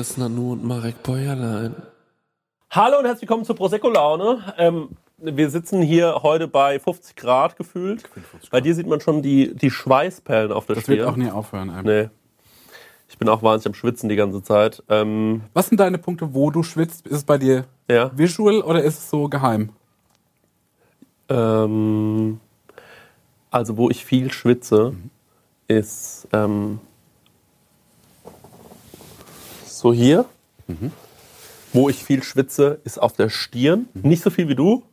Chris Nanu und Marek Bäuerlein. Hallo und herzlich willkommen zur Prosecco-Laune. Ähm, wir sitzen hier heute bei 50 Grad gefühlt. Bei dir sieht man schon die, die Schweißperlen auf der Das Stirn. wird auch nie aufhören. Ey. Nee. Ich bin auch wahnsinnig am Schwitzen die ganze Zeit. Ähm, Was sind deine Punkte, wo du schwitzt? Ist es bei dir ja. visual oder ist es so geheim? Ähm, also, wo ich viel schwitze, ist ähm, so hier. Wo ich viel schwitze, ist auf der Stirn. Nicht so viel wie du.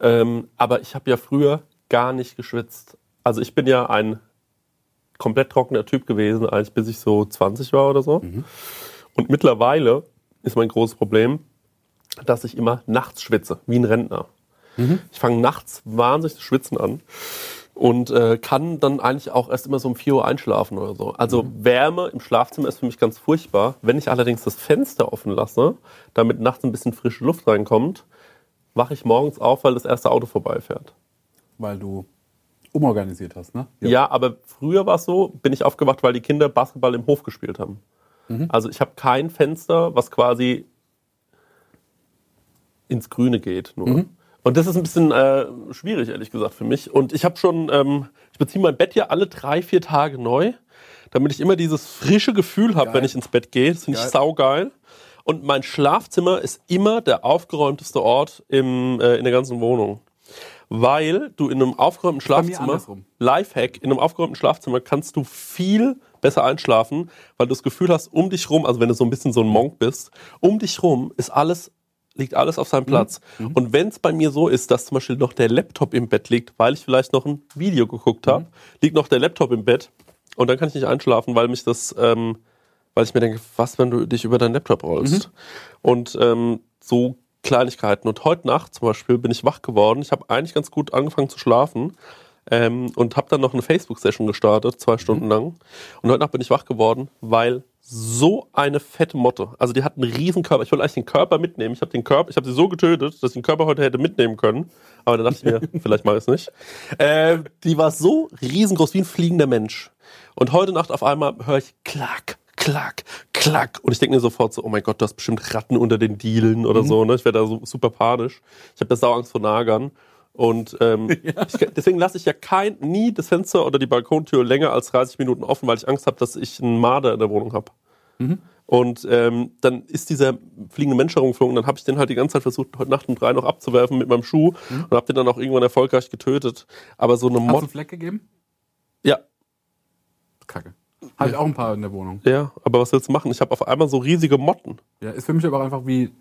Ähm, aber ich habe ja früher gar nicht geschwitzt. Also, ich bin ja ein komplett trockener Typ gewesen, eigentlich bis ich so 20 war oder so. Und mittlerweile ist mein großes Problem, dass ich immer nachts schwitze, wie ein Rentner. Ich fange nachts wahnsinnig zu schwitzen an und äh, kann dann eigentlich auch erst immer so um 4 Uhr einschlafen oder so. Also Wärme im Schlafzimmer ist für mich ganz furchtbar. Wenn ich allerdings das Fenster offen lasse, damit nachts ein bisschen frische Luft reinkommt, wache ich morgens auf, weil das erste Auto vorbeifährt. Weil du umorganisiert hast, ne? Ja, aber früher war es so, bin ich aufgewacht, weil die Kinder Basketball im Hof gespielt haben. Also ich habe kein Fenster, was quasi ins Grüne geht. Nur. Und das ist ein bisschen äh, schwierig, ehrlich gesagt, für mich. Und ich habe schon, ähm, ich beziehe mein Bett ja alle drei, vier Tage neu, damit ich immer dieses frische Gefühl habe, wenn ich ins Bett gehe. Das finde ich Geil. saugeil. Und mein Schlafzimmer ist immer der aufgeräumteste Ort im, äh, in der ganzen Wohnung. Weil du in einem aufgeräumten mir Schlafzimmer, andersrum. Lifehack, in einem aufgeräumten Schlafzimmer kannst du viel besser einschlafen, weil du das Gefühl hast, um dich rum, also wenn du so ein bisschen so ein Monk bist, um dich rum ist alles, liegt alles auf seinem Platz. Und wenn es bei mir so ist, dass zum Beispiel noch der Laptop im Bett liegt, weil ich vielleicht noch ein Video geguckt habe, liegt noch der Laptop im Bett und dann kann ich nicht einschlafen, weil mich das, ähm, weil ich mir denke, was, wenn du dich über deinen Laptop rollst? Und ähm, so Kleinigkeiten. Und heute Nacht zum Beispiel bin ich wach geworden. Ich habe eigentlich ganz gut angefangen zu schlafen ähm, und habe dann noch eine Facebook-Session gestartet, zwei Stunden lang. Und heute Nacht bin ich wach geworden, weil so eine fette Motte, also die hat einen riesen Körper. Ich wollte eigentlich den Körper mitnehmen. Ich habe den Körper, ich habe sie so getötet, dass ich den Körper heute hätte mitnehmen können. Aber dann dachte ich mir, vielleicht mache ich es nicht. Äh, die war so riesengroß wie ein fliegender Mensch. Und heute Nacht auf einmal höre ich klack, klack, klack. Und ich denke mir sofort so, oh mein Gott, du hast bestimmt Ratten unter den Dielen oder so. Ne? Ich werde da so super panisch. Ich habe da Sauangst vor Nagern. Und ähm, ich, deswegen lasse ich ja kein, nie das Fenster oder die Balkontür länger als 30 Minuten offen, weil ich Angst habe, dass ich einen Marder in der Wohnung habe. Und ähm, dann ist dieser fliegende Mensch herumgeflogen. Dann habe ich den halt die ganze Zeit versucht, heute Nacht um drei noch abzuwerfen mit meinem Schuh und habe den dann auch irgendwann erfolgreich getötet. Aber so eine Hast du Mod. einen Fleck gegeben? Ja, Kacke. Habe ich auch ein paar in der Wohnung. ja, aber was willst du machen? Ich habe auf einmal so riesige Motten. Ja, ist für mich aber auch einfach wie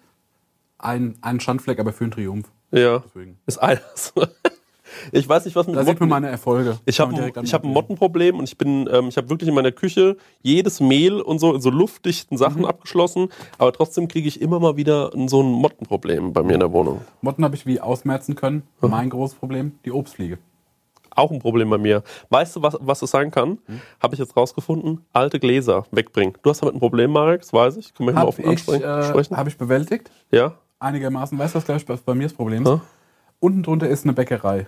ein, ein Schandfleck, aber für einen Triumph. Ja, Deswegen. ist alles. ich weiß nicht, was mit Da sieht Motten. man meine Erfolge. Ich habe ich hab ein. Mottenproblem und ich bin, ähm, ich habe wirklich in meiner Küche jedes Mehl und so in so luftdichten Sachen abgeschlossen, aber trotzdem kriege ich immer mal wieder so ein Mottenproblem bei mir in der Wohnung. Motten habe ich wie ausmerzen können. Mein großes Problem, die Obstfliege. Auch ein Problem bei mir. Weißt du, was, was es sein kann? Hm? Habe ich jetzt rausgefunden? Alte Gläser wegbringen. Du hast damit ein Problem, Marek, das weiß ich. Können wir mal Habe offen ansprechen? äh, sprechen? hab ich bewältigt. Ja? Einigermaßen. Weißt du, was gleich was bei mir das Problem ist? Ja? Unten drunter ist eine Bäckerei.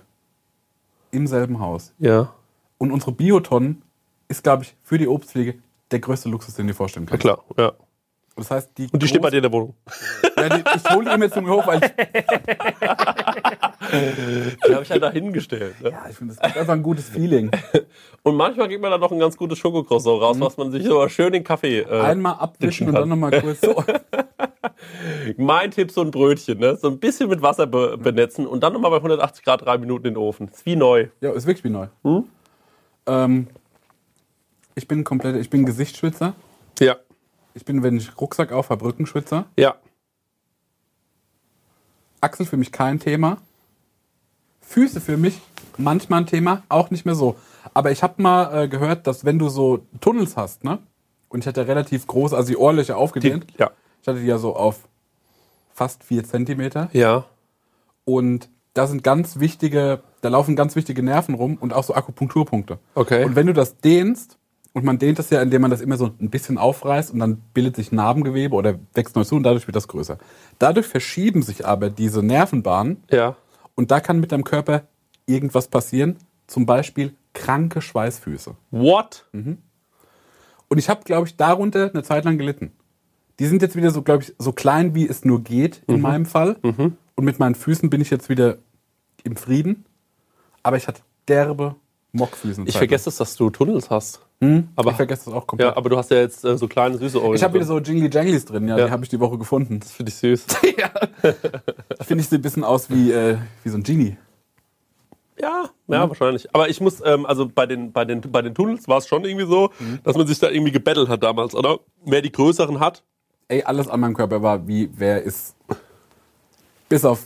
Im selben Haus. Ja. Und unsere Biotonnen ist, glaube ich, für die Obstpflege der größte Luxus, den du dir vorstellen Ja, kannst. klar. Ja. Das heißt, die Und die steht bei dir in der Wohnung. Ja, die, ich hole die immer zu mir hoch, weil ich, Die habe ich halt da hingestellt. Ne? ja, ich finde, das gibt einfach ein gutes Feeling. Und manchmal gibt man da noch ein ganz gutes Schokocroissant raus, was man sich aber schön den Kaffee. Äh, Einmal abwischen und dann nochmal kurz so. Mein Tipp, so ein Brötchen, ne? So ein bisschen mit Wasser be benetzen und dann nochmal bei 180 Grad drei Minuten in den Ofen. Ist wie neu. Ja, ist wirklich wie neu. Hm? Ähm, ich bin komplett, ich bin Gesichtsschwitzer. Ja. Ich bin, wenn ich Rucksack auf habe, Rückenschwitzer. Ja. Achsel für mich kein Thema. Füße für mich manchmal ein Thema, auch nicht mehr so. Aber ich habe mal äh, gehört, dass wenn du so Tunnels hast, ne? Und ich hatte relativ groß, also die Ohrlöcher Die, aufgedehnt. ja. Ich hatte die ja so auf fast vier Zentimeter. Ja. Und da sind ganz wichtige, da laufen ganz wichtige Nerven rum und auch so Akupunkturpunkte. Okay. Und wenn du das dehnst, und man dehnt das ja, indem man das immer so ein bisschen aufreißt und dann bildet sich Narbengewebe oder wächst neu zu und dadurch wird das größer. Dadurch verschieben sich aber diese Nervenbahnen Ja. und da kann mit deinem Körper irgendwas passieren, zum Beispiel kranke Schweißfüße. What? Und Und ich habe, glaube ich, darunter eine Zeit lang gelitten. Die sind jetzt wieder so, glaube ich, so klein, wie es nur geht, in meinem Fall. Und mit meinen Füßen bin ich jetzt wieder im Frieden. Aber ich hatte derbe Mockfüßen. Ich vergesse es, dass du Tunnels hast. aber aber- ich vergesse das auch komplett. Ja, aber du hast ja jetzt äh, so kleine süße Ohren. ich habe wieder so Jingly Janglies drin, ja, Ja. die habe ich die Woche gefunden. Das finde ich süß. Finde ich so ein bisschen aus wie, äh, wie so ein Genie. Ja, ja, wahrscheinlich. Aber ich muss, ähm, also bei den, bei den, bei den Tunnels war es schon irgendwie so, dass man sich da irgendwie gebettelt hat damals, oder? Wer die größeren hat. Ey, alles an meinem Körper war wie, wer ist. Bis auf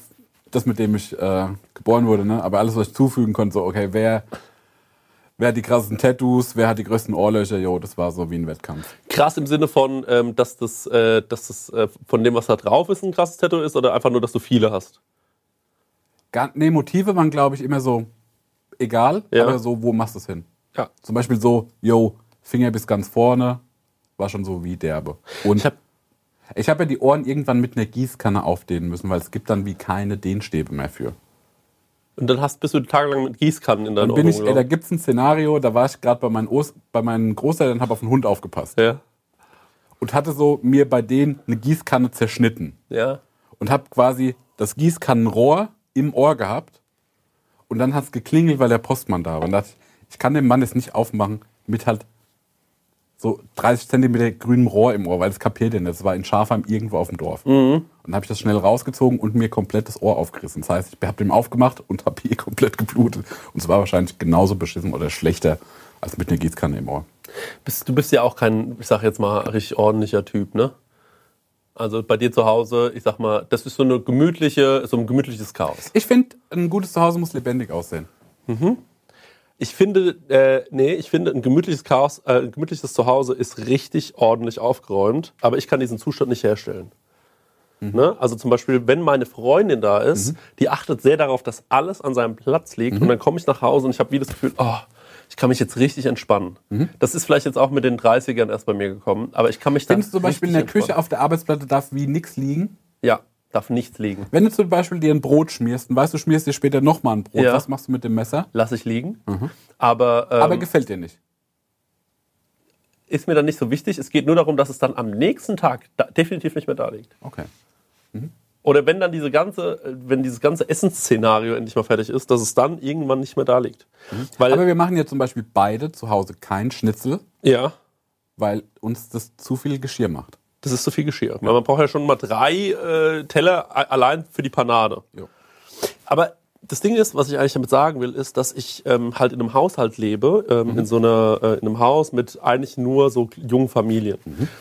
das, mit dem ich äh, geboren wurde, ne? Aber alles, was ich zufügen konnte, so, okay, wer, wer hat die krassesten Tattoos, wer hat die größten Ohrlöcher, jo, das war so wie ein Wettkampf. Krass im Sinne von, ähm, dass das, äh, dass das äh, von dem, was da drauf ist, ein krasses Tattoo ist, oder einfach nur, dass du viele hast. Gar, nee, Motive waren, glaube ich, immer so egal, Ja. aber so, wo machst du es hin? Ja. Zum Beispiel so, yo, Finger bis ganz vorne, war schon so wie derbe. Und Ich hab- ich habe ja die Ohren irgendwann mit einer Gießkanne aufdehnen müssen, weil es gibt dann wie keine Dehnstäbe mehr für. Und dann hast, bist du tagelang mit Gießkannen in deinen bin ich, Ohren ey, da gelaufen. gibt's ein Szenario, da war ich gerade bei meinen, Os bei meinen Großeltern, habe auf einen Hund aufgepasst Ja. und hatte so mir bei denen eine Gießkanne zerschnitten Ja. und habe quasi das Gießkannenrohr im Ohr gehabt und dann hat's geklingelt, weil der Postmann da war. Und dachte ich, ich kann dem Mann das nicht aufmachen mit halt so 30 Zentimeter grünem Rohr im Ohr, weil das kapiert er nicht. Das war in Schafheim irgendwo auf dem Dorf. Und dann habe ich das schnell rausgezogen und mir komplett das Ohr aufgerissen. Das heißt, ich habe dem aufgemacht und habe hier komplett geblutet. Und es war wahrscheinlich genauso beschissen oder schlechter als mit einer Gießkanne im Ohr. Bist, du bist ja auch kein, ich sag jetzt mal, richtig ordentlicher Typ, ne? Also bei dir zu Hause, ich sag mal, das ist so eine gemütliche, so ein gemütliches Chaos. Ich finde, ein gutes Zuhause muss lebendig aussehen. Ich finde, äh, nee, ich finde, ein gemütliches Chaos, äh, ein gemütliches Zuhause ist richtig ordentlich aufgeräumt, aber ich kann diesen Zustand nicht herstellen. Ne? Also zum Beispiel, wenn meine Freundin da ist, die achtet sehr darauf, dass alles an seinem Platz liegt und dann komme ich nach Hause und ich habe wie das Gefühl, oh, ich kann mich jetzt richtig entspannen. Das ist vielleicht jetzt auch mit den 30ern erst bei mir gekommen, aber ich kann mich da Findest du zum Beispiel in der richtig Küche entspannen. auf der Arbeitsplatte darf wie nichts liegen? Ja, darf nichts liegen. Wenn du zum Beispiel dir ein Brot schmierst und weißt, du schmierst dir später nochmal ein Brot, Ja. was machst du mit dem Messer? Lass ich liegen. Aber, ähm, Aber gefällt dir nicht. ist mir dann nicht so wichtig. Es geht nur darum, dass es dann am nächsten Tag definitiv nicht mehr da liegt. Okay. Oder wenn dann diese ganze, wenn dieses ganze Essensszenario endlich mal fertig ist, dass es dann irgendwann nicht mehr da liegt. Weil, Aber wir machen ja zum Beispiel beide zu Hause kein Schnitzel, ja, weil uns das zu viel Geschirr macht. Das ist zu viel Geschirr. Weil man braucht ja schon mal drei äh, Teller allein für die Panade. Jo. Aber das Ding ist, was ich eigentlich damit sagen will, ist, dass ich ähm, halt in einem Haushalt lebe, ähm, in so einer, äh, in einem Haus mit eigentlich nur so jungen Familien.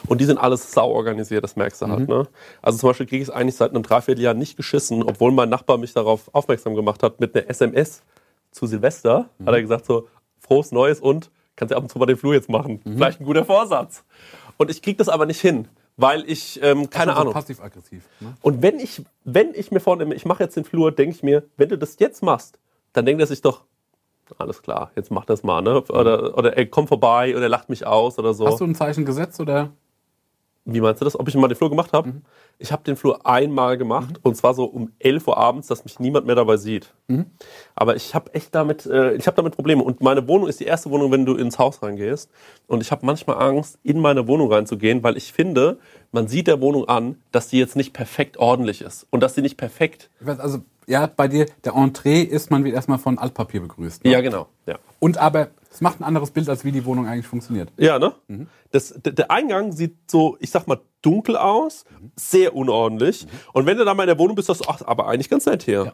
Und die sind alles sau organisiert, das merkst du halt. Ne? Also zum Beispiel kriege ich es eigentlich seit einem Dreivierteljahr nicht geschissen, obwohl mein Nachbar mich darauf aufmerksam gemacht hat mit einer SMS zu Silvester. Hat er gesagt so, frohes Neues und kannst ja ab und zu mal den Flur jetzt machen. Vielleicht ein guter Vorsatz. Und ich kriege das aber nicht hin, weil ich, ähm, keine Also Ahnung. Passiv-aggressiv. Ne? Und wenn ich, wenn ich mir vornehme, ich mache jetzt den Flur, denke ich mir, wenn du das jetzt machst, dann denkt er sich doch, alles klar, jetzt mach das mal, ne? Oder, oder ey, komm vorbei oder lacht mich aus oder so. Hast du ein Zeichen gesetzt oder? Wie meinst du das? Ob ich mal den Flur gemacht habe? Ich habe den Flur einmal gemacht und zwar so um 11 Uhr abends, dass mich niemand mehr dabei sieht. Aber ich habe echt damit, äh, ich habe damit Probleme. Und meine Wohnung ist die erste Wohnung, wenn du ins Haus reingehst. Und ich habe manchmal Angst, in meine Wohnung reinzugehen, weil ich finde, man sieht der Wohnung an, dass die jetzt nicht perfekt ordentlich ist und dass sie nicht perfekt. Ich weiß, also, ja, bei dir, der Entree ist, man wird erstmal von Altpapier begrüßt. Ne? Ja, genau. Ja. Und aber, es macht ein anderes Bild, als wie die Wohnung eigentlich funktioniert. Ja, ne? Das, der, der Eingang sieht so, ich sag mal, dunkel aus, sehr unordentlich. Und wenn du da mal in der Wohnung bist, sagst du, ach, aber eigentlich ganz nett hier.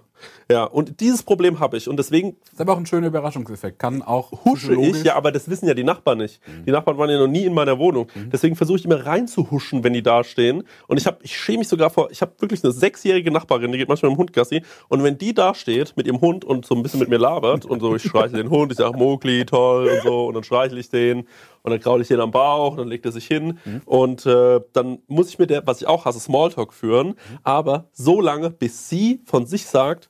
Ja, und dieses Problem habe ich. Und deswegen Ist aber auch ein schöner Überraschungseffekt. Kann auch husche ich, ja, aber das wissen ja die Nachbarn nicht. Die Nachbarn waren ja noch nie in meiner Wohnung. Deswegen versuche ich immer reinzuhuschen, wenn die da stehen. Und ich habe, ich schäme mich sogar vor, ich habe wirklich eine sechsjährige Nachbarin, die geht manchmal mit dem Hund Gassi. Und wenn die da steht mit ihrem Hund und so ein bisschen mit mir labert und so, ich streiche den Hund, ich sage Mogli, toll und so, und dann streichle ich den und dann kraule ich den am Bauch, dann legt er sich hin und äh, dann muss ich mit der, was ich auch hasse, Smalltalk führen, aber so lange, bis sie von sich sagt,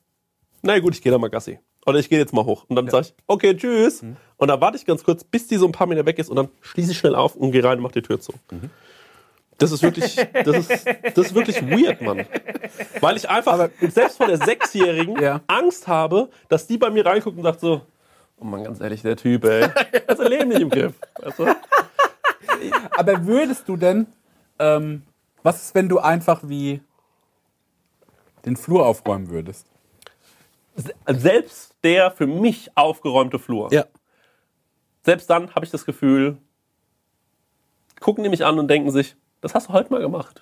na gut, ich gehe da mal Gassi. Oder ich gehe jetzt mal hoch. Und dann sage ich, okay, tschüss. Und dann warte ich ganz kurz, bis die so ein paar Meter weg ist und dann schließe ich schnell auf und gehe rein und mache die Tür zu. Das ist wirklich, das ist, das ist wirklich weird, Mann. Weil ich einfach selbst vor der Sechsjährigen Ja. Angst habe, dass die bei mir reinguckt und sagt so, oh Mann, ganz ehrlich, der Typ, ey, hat sein Leben nicht im Griff. Weißt du? Aber würdest du denn, ähm, was ist, wenn du einfach wie den Flur aufräumen würdest? Selbst der für mich aufgeräumte Flur. Selbst dann habe ich das Gefühl, gucken die mich an und denken sich, das hast du heute mal gemacht.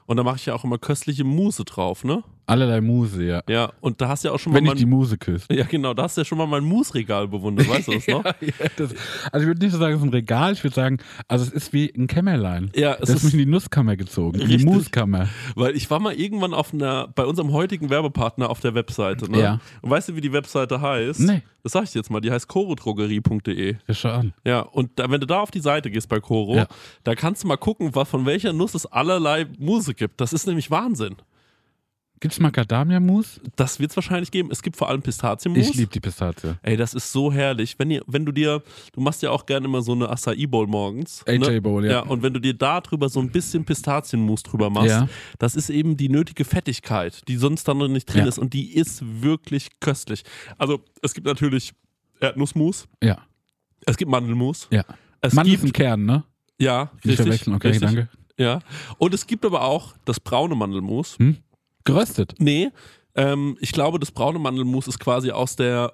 Und da mache ich ja auch immer köstliche Mousse drauf, ne? Allerlei Muse, ja. Ja, und da hast du ja auch schon Wenn mal ich die mein, Muse küsst. Ja, genau, da hast du ja schon mal mein Mousse-Regal bewundert, weißt du das noch? Ja, das, also ich würde nicht so sagen, es ist ein Regal, ich würde sagen, also es ist wie ein Kämmerlein. Ja, es das ist mich in die Nusskammer gezogen, in die Richtig. Muskammer. Weil ich war mal irgendwann auf einer, bei unserem heutigen Werbepartner auf der Webseite, ne? Ja. Und weißt du, wie die Webseite heißt? Nee. Das sag ich jetzt mal, die heißt chorodrogerie.de. Ja, schau an. Ja, und da, wenn du da auf die Seite gehst bei Coro, Ja. da kannst du mal gucken, was, von welcher Nuss es allerlei Muse gibt. Das ist nämlich Wahnsinn. Gibt's Macadamia-Mus? Das wird es wahrscheinlich geben. Es gibt vor allem Pistazienmus. Ich liebe die Pistazie. Ey, das ist so herrlich. Wenn, ihr, wenn du dir, du machst ja auch gerne immer so eine Acai Bowl morgens. AJ ne? Bowl, ja. Ja, und wenn du dir da drüber so ein bisschen Pistazienmus drüber machst, Ja. das ist eben die nötige Fettigkeit, die sonst dann noch nicht drin Ja. ist. Und die ist wirklich köstlich. Also, es gibt natürlich Erdnussmus, Ja, es gibt Mandelmus. ja. Es ist gibt, ein Kern, ne? ja, Nicht richtig, verwechseln, okay, richtig, danke. Ja. Und es gibt aber auch das braune Mandelmus. Hm? Geröstet. Nee, ähm, ich glaube, das braune Mandelmus ist quasi aus der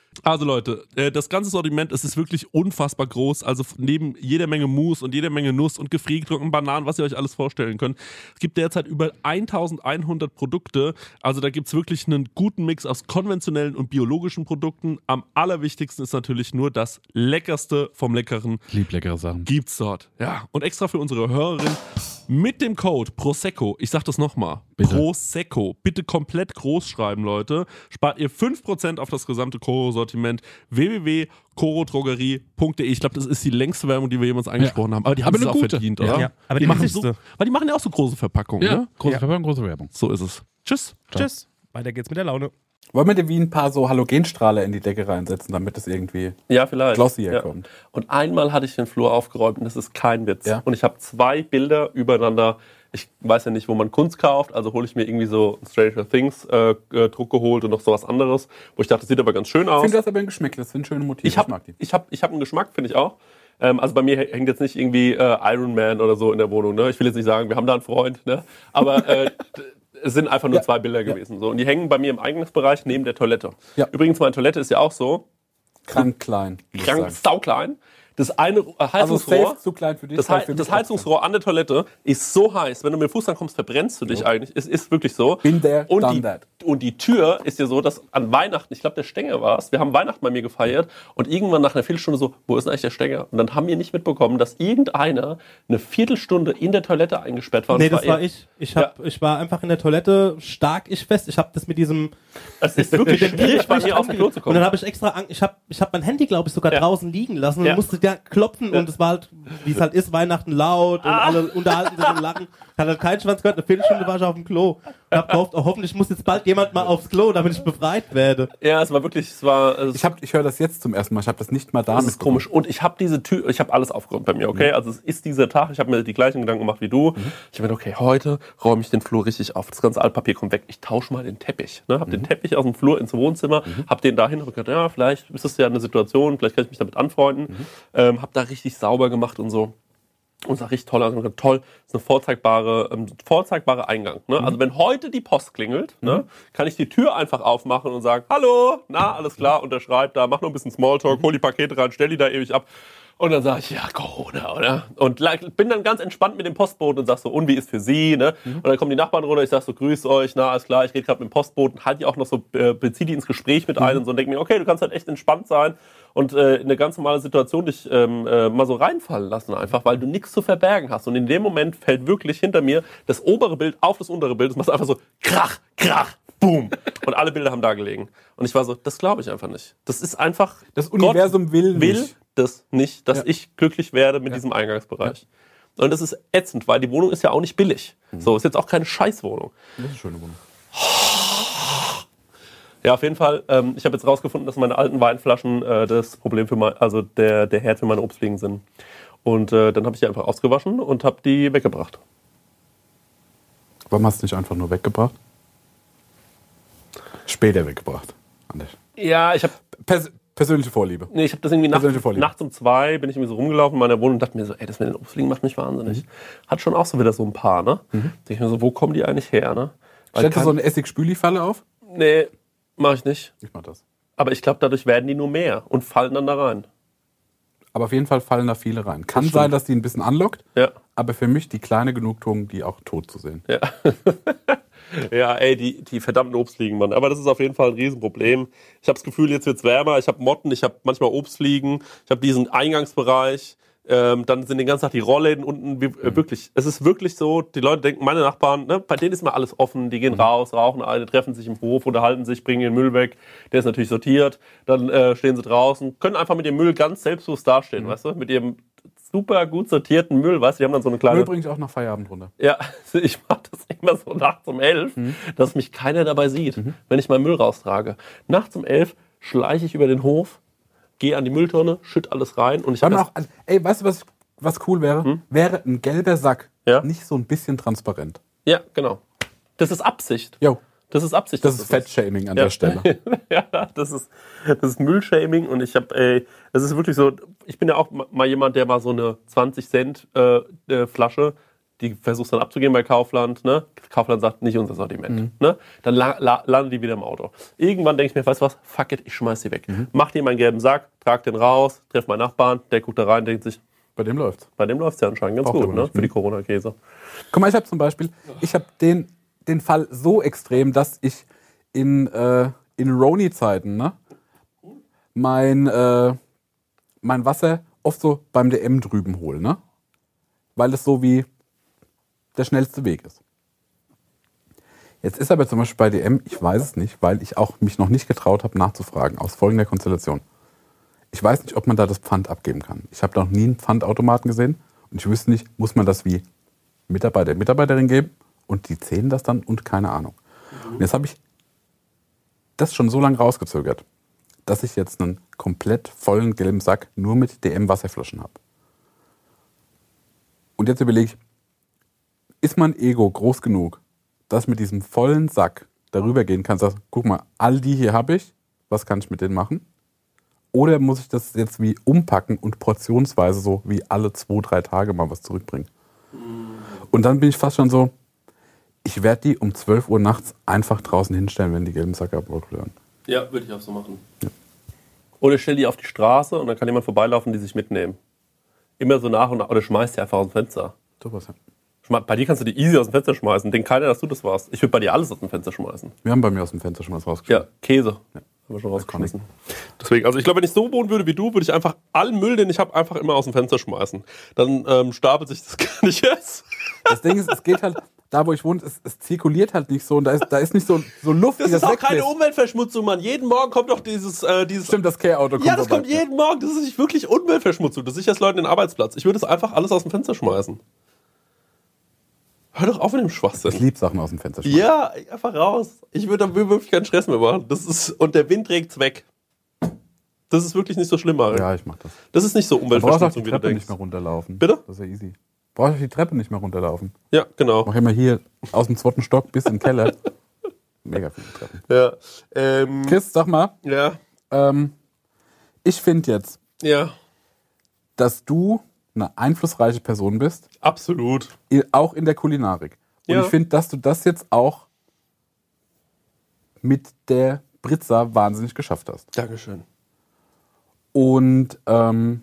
Also Leute, äh, das ganze Sortiment, es ist wirklich unfassbar groß. Also neben jeder Menge Mousse und jeder Menge Nuss und gefriergetrockneten Bananen, was ihr euch alles vorstellen könnt. Es gibt derzeit über 1100 Produkte. Also da gibt es wirklich einen guten Mix aus konventionellen und biologischen Produkten. Am allerwichtigsten ist natürlich nur das Leckerste vom Leckeren lieb leckere Sachen. gibt's dort. Ja, und extra für unsere Hörerin mit dem Code Prosecco, ich sag das nochmal. Prosecco, bitte komplett groß schreiben, Leute, spart ihr 5% auf das gesamte Koro-Sortiment www.korodrogerie.de. Ich glaube, das ist die längste Werbung, die wir jemals eingesprochen haben, aber die haben Aber es auch gute. verdient, Ja. oder? Ja, aber die machen so, weil die machen ja auch so große Verpackungen, Ja, ne? große Ja. Verpackung, große Werbung. So ist es. Tschüss. Tschüss. Weiter geht's mit der Laune. Wollen wir dir wie ein paar so Halogenstrahler in die Decke reinsetzen, damit es irgendwie Ja, vielleicht. glossier ja. kommt? Und einmal hatte ich den Flur aufgeräumt und das ist kein Witz. Ja. Und ich habe zwei Bilder übereinander. Ich weiß ja nicht, wo man Kunst kauft, also hole ich mir irgendwie so Stranger Things äh, äh, Druck geholt und noch sowas anderes, wo ich dachte, das sieht aber ganz schön Ich aus. finde das aber ein Geschmack, das sind schöne Motive. Ich habe mag die. ich hab, ich hab einen Geschmack, finde ich auch. Ähm, also bei mir hängt jetzt nicht irgendwie äh, Iron Man oder so in der Wohnung. Ne? Ich will jetzt nicht sagen, wir haben da einen Freund, ne? aber äh, es sind einfach nur Ja. zwei Bilder gewesen. So. Und die hängen bei mir im Eingangsbereich neben der Toilette. Ja. Übrigens, meine Toilette ist ja auch so Krank klein. ich krank sauklein. Das eine äh, Also Heizungsrohr, safe zu klein für dich. das, weil Hei- für mich das Heizungsrohr an der Toilette ist so heiß, wenn du mit dem Fuß rankommst, verbrennst du dich eigentlich. Es ist wirklich so. Been there, und die, that. Und die Tür ist ja so, dass an Weihnachten, ich glaube, der Stänger war es, wir haben Weihnachten bei mir gefeiert und irgendwann nach einer Viertelstunde so, wo ist denn eigentlich der Stänger? Und dann haben wir nicht mitbekommen, dass irgendeiner eine Viertelstunde in der Toilette eingesperrt war. Und Nee, das war eher- ich. Ich, hab, ich war einfach in der Toilette, stark ich fest. Ich habe das mit diesem Es ist wirklich schwierig, bei mir auf den Klo zu Und kommen. dann habe ich extra, ich habe ich hab mein Handy, glaube ich, sogar Ja. draußen liegen lassen und Ja. musste da klopfen und es war halt, wie es halt ist, Weihnachten laut und alle unterhalten sich und lachen. Hat halt keinen Schwanz gehört, eine Viertelstunde war ich auf dem Klo. Hab gehofft, oh, hoffentlich muss jetzt bald jemand mal aufs Klo, damit ich befreit werde. Ja, es war wirklich, es war, es Ich, hab- ich höre das jetzt zum ersten Mal. Ich habe das nicht mal da Das ist komisch. Und ich habe diese Tür, ich habe alles aufgeräumt bei mir, okay? Also es ist dieser Tag, ich habe mir die gleichen Gedanken gemacht wie du. Ich habe mir gedacht, okay, heute räume ich den Flur richtig auf. Das ganze Altpapier kommt weg. Ich tausche mal den Teppich. Ne? Hab den Teppich aus dem Flur ins Wohnzimmer, hab den dahin und gedacht, ja, vielleicht ist das ja eine Situation, vielleicht kann ich mich damit anfreunden. Ähm, hab da richtig sauber gemacht und so. Und sah richtig toll gedacht, Toll, ist eine vorzeigbare, ähm, vorzeigbare Eingang. Ne? Also wenn heute die Post klingelt, ne, kann ich die Tür einfach aufmachen und sagen, hallo, na, alles klar, unterschreib da, mach noch ein bisschen Smalltalk, hol die Pakete rein, stell die da ewig ab. Und dann sage ich, ja, Corona, oder? Und bin dann ganz entspannt mit dem Postboten und sag so, und wie ist für Sie, ne? Und dann kommen die Nachbarn runter, ich sag so, grüß euch, na, alles klar, ich rede gerade mit dem Postboten, halt die auch noch so, äh, beziehe die ins Gespräch mit ein und so und denke mir, okay, du kannst halt echt entspannt sein und äh, in eine ganz normale Situation dich ähm, äh, mal so reinfallen lassen einfach, weil du nichts zu verbergen hast. Und in dem Moment fällt wirklich hinter mir das obere Bild auf das untere Bild. Es macht einfach so krach, krach, boom. Und alle Bilder haben da gelegen. Und ich war so, das glaube ich einfach nicht. Das ist einfach. Das Universum will will nicht. das nicht, dass Ja. ich glücklich werde mit diesem Eingangsbereich. Und das ist ätzend, weil die Wohnung ist ja auch nicht billig. So, ist jetzt auch keine Scheißwohnung. Das ist eine schöne Wohnung. Ja, auf jeden Fall. Ähm, ich habe jetzt rausgefunden, dass meine alten Weinflaschen äh, das Problem für mein, also der, der Herd für meine Obstfliegen sind. Und äh, dann habe ich die einfach ausgewaschen und habe die weggebracht. Warum hast du nicht einfach nur weggebracht? Später weggebracht. Anders. Ja, ich habe Pers persönliche Vorliebe. nee, ich hab das irgendwie nachts, nachts um zwei bin ich irgendwie so rumgelaufen in meiner Wohnung und dachte mir so, ey, das mit den Obstfliegen macht mich wahnsinnig. Hat schon auch so wieder so ein paar, ne? Denke ich mir so, wo kommen die eigentlich her, ne? Weil Stellst du so eine Essig-Spüli-Falle auf? nee, mache ich nicht. Ich mach das. Aber ich glaube, dadurch werden die nur mehr und fallen dann da rein. Aber auf jeden Fall fallen da viele rein. Kann sein, dass die ein bisschen anlockt, Ja. aber für mich die kleine Genugtuung, die auch tot zu sehen. Ja. ja, ey, die, die verdammten Obstfliegen, Mann. Aber das ist auf jeden Fall ein Riesenproblem. Ich habe das Gefühl, jetzt wird's wärmer. Ich habe Motten, ich habe manchmal Obstfliegen, ich habe diesen Eingangsbereich. Ähm, dann sind den ganzen Tag die Rollläden unten. Wie, äh, wirklich, es ist wirklich so, die Leute denken, meine Nachbarn, ne, bei denen ist immer alles offen. Die gehen raus, rauchen alle, treffen sich im Hof, unterhalten sich, bringen ihren Müll weg. Der ist natürlich sortiert. Dann äh, stehen sie draußen, können einfach mit dem Müll ganz selbstbewusst dastehen, weißt du? Mit ihrem super gut sortierten Müll, weißt du? Die haben dann so eine kleine... Müll bringe ich auch nach Feierabend runter. Ja, ich mache das immer so nachts um elf, dass mich keiner dabei sieht, wenn ich meinen Müll raustrage. Nachts um elf schleiche ich über den Hof, gehe an die Mülltonne, schütt alles rein und ich habe auch, ey, weißt du, was, was cool wäre? Wäre ein gelber Sack Ja. nicht so ein bisschen transparent. Ja, genau. Das ist Absicht. Jo, Das ist Absicht. das ist Fettshaming an der Stelle. ja, das ist, das ist Müllshaming und ich habe, ey, das ist wirklich so, ich bin ja auch ma- mal jemand, der mal so eine 20 Cent äh, äh, Flasche, die versuchst dann abzugeben bei Kaufland, ne? Kaufland sagt, nicht unser Sortiment, ne? Dann la la landen die wieder im Auto. Irgendwann denke ich mir, weißt du was, fuck it, ich schmeiß die weg. Mach die in meinen gelben Sack, trag den raus, treff meinen Nachbarn, der guckt da rein, denkt sich, Bei dem läuft's. bei dem läuft's ja anscheinend ganz Braucht gut, ne? Für die Corona-Käse. Guck mal, ich habe zum Beispiel, ich habe den, den Fall so extrem, dass ich in, äh, in Roni-Zeiten, ne, mein, äh, mein Wasser oft so beim DM drüben hole, ne? Weil es so wie der schnellste Weg ist. Jetzt ist aber zum Beispiel bei DM, ich weiß es nicht, weil ich auch mich noch nicht getraut habe nachzufragen, aus folgender Konstellation. Ich weiß nicht, ob man da das Pfand abgeben kann. Ich habe noch nie einen Pfandautomaten gesehen und ich wüsste nicht, muss man das wie Mitarbeiter, Mitarbeiterin geben und die zählen das dann und keine Ahnung. Und jetzt habe ich das schon so lange rausgezögert, dass ich jetzt einen komplett vollen gelben Sack nur mit DM-Wasserflaschen habe. Und jetzt überlege ich, ist mein Ego groß genug, dass mit diesem vollen Sack darüber gehen kann, sagen, guck mal, all die hier habe ich, was kann ich mit denen machen? Oder muss ich das jetzt wie umpacken und portionsweise so wie alle zwei, drei Tage mal was zurückbringen? Und dann bin ich fast schon so, ich werde die um 12 Uhr nachts einfach draußen hinstellen, wenn die gelben Säcke abholen. Ja, würde ich auch so machen. Oder ich stell die auf die Straße und dann kann jemand vorbeilaufen, die sich mitnehmen. immer so nach und nach, oder schmeißt die einfach aus dem Fenster. Sowas, ja. Bei dir kannst du die easy aus dem Fenster schmeißen. Denk keiner, dass du das warst. Ich würde bei dir alles aus dem Fenster schmeißen. Wir haben bei mir aus dem Fenster schon was Ja, rausgeschmissen. Käse. Haben wir schon rausgeschmissen. Deswegen, also ich glaube, wenn ich so wohnen würde wie du, würde ich einfach allen Müll, den ich habe, einfach immer aus dem Fenster schmeißen. Dann ähm, stapelt sich das gar nicht erst. Das Ding ist, es geht halt, da wo ich wohne, es, es zirkuliert halt nicht so und da ist, da ist nicht so, so Luft, Das die ist auch keine Umweltverschmutzung, Mann. Jeden Morgen kommt doch dieses, äh, dieses Stimmt, das Care-Auto kommt Ja, das vorbei. kommt jeden Morgen. Das ist nicht wirklich Umweltverschmutzung. Das sichert Leuten den Arbeitsplatz. Ich würde es einfach alles aus dem Fenster schmeißen. Hör doch auf mit dem Ich Schwachsinn. lieb Sachen aus dem Fenster schmeißen. Ja, einfach raus. Ich würde da wirklich keinen Stress mehr machen. Das ist, und der Wind trägt's weg. Das ist wirklich nicht so schlimm, Mario. Ja, ich mach das. Das ist nicht so Umweltverschmutzung, die wie du Treppe denkst. nicht mehr runterlaufen. Bitte? Das ist ja easy. Brauchst du auf die Treppe nicht mehr runterlaufen. Ja, genau. Mach immer hier aus dem zweiten Stock bis in den Keller. Mega viele Treppen. Ja. Ähm, Chris, sag mal, ja. ähm, ich finde jetzt, Ja. dass du eine einflussreiche Person bist, Absolut. auch in der Kulinarik. Und Ja. ich finde, dass du das jetzt auch mit der Britza wahnsinnig geschafft hast. Dankeschön. Und ähm,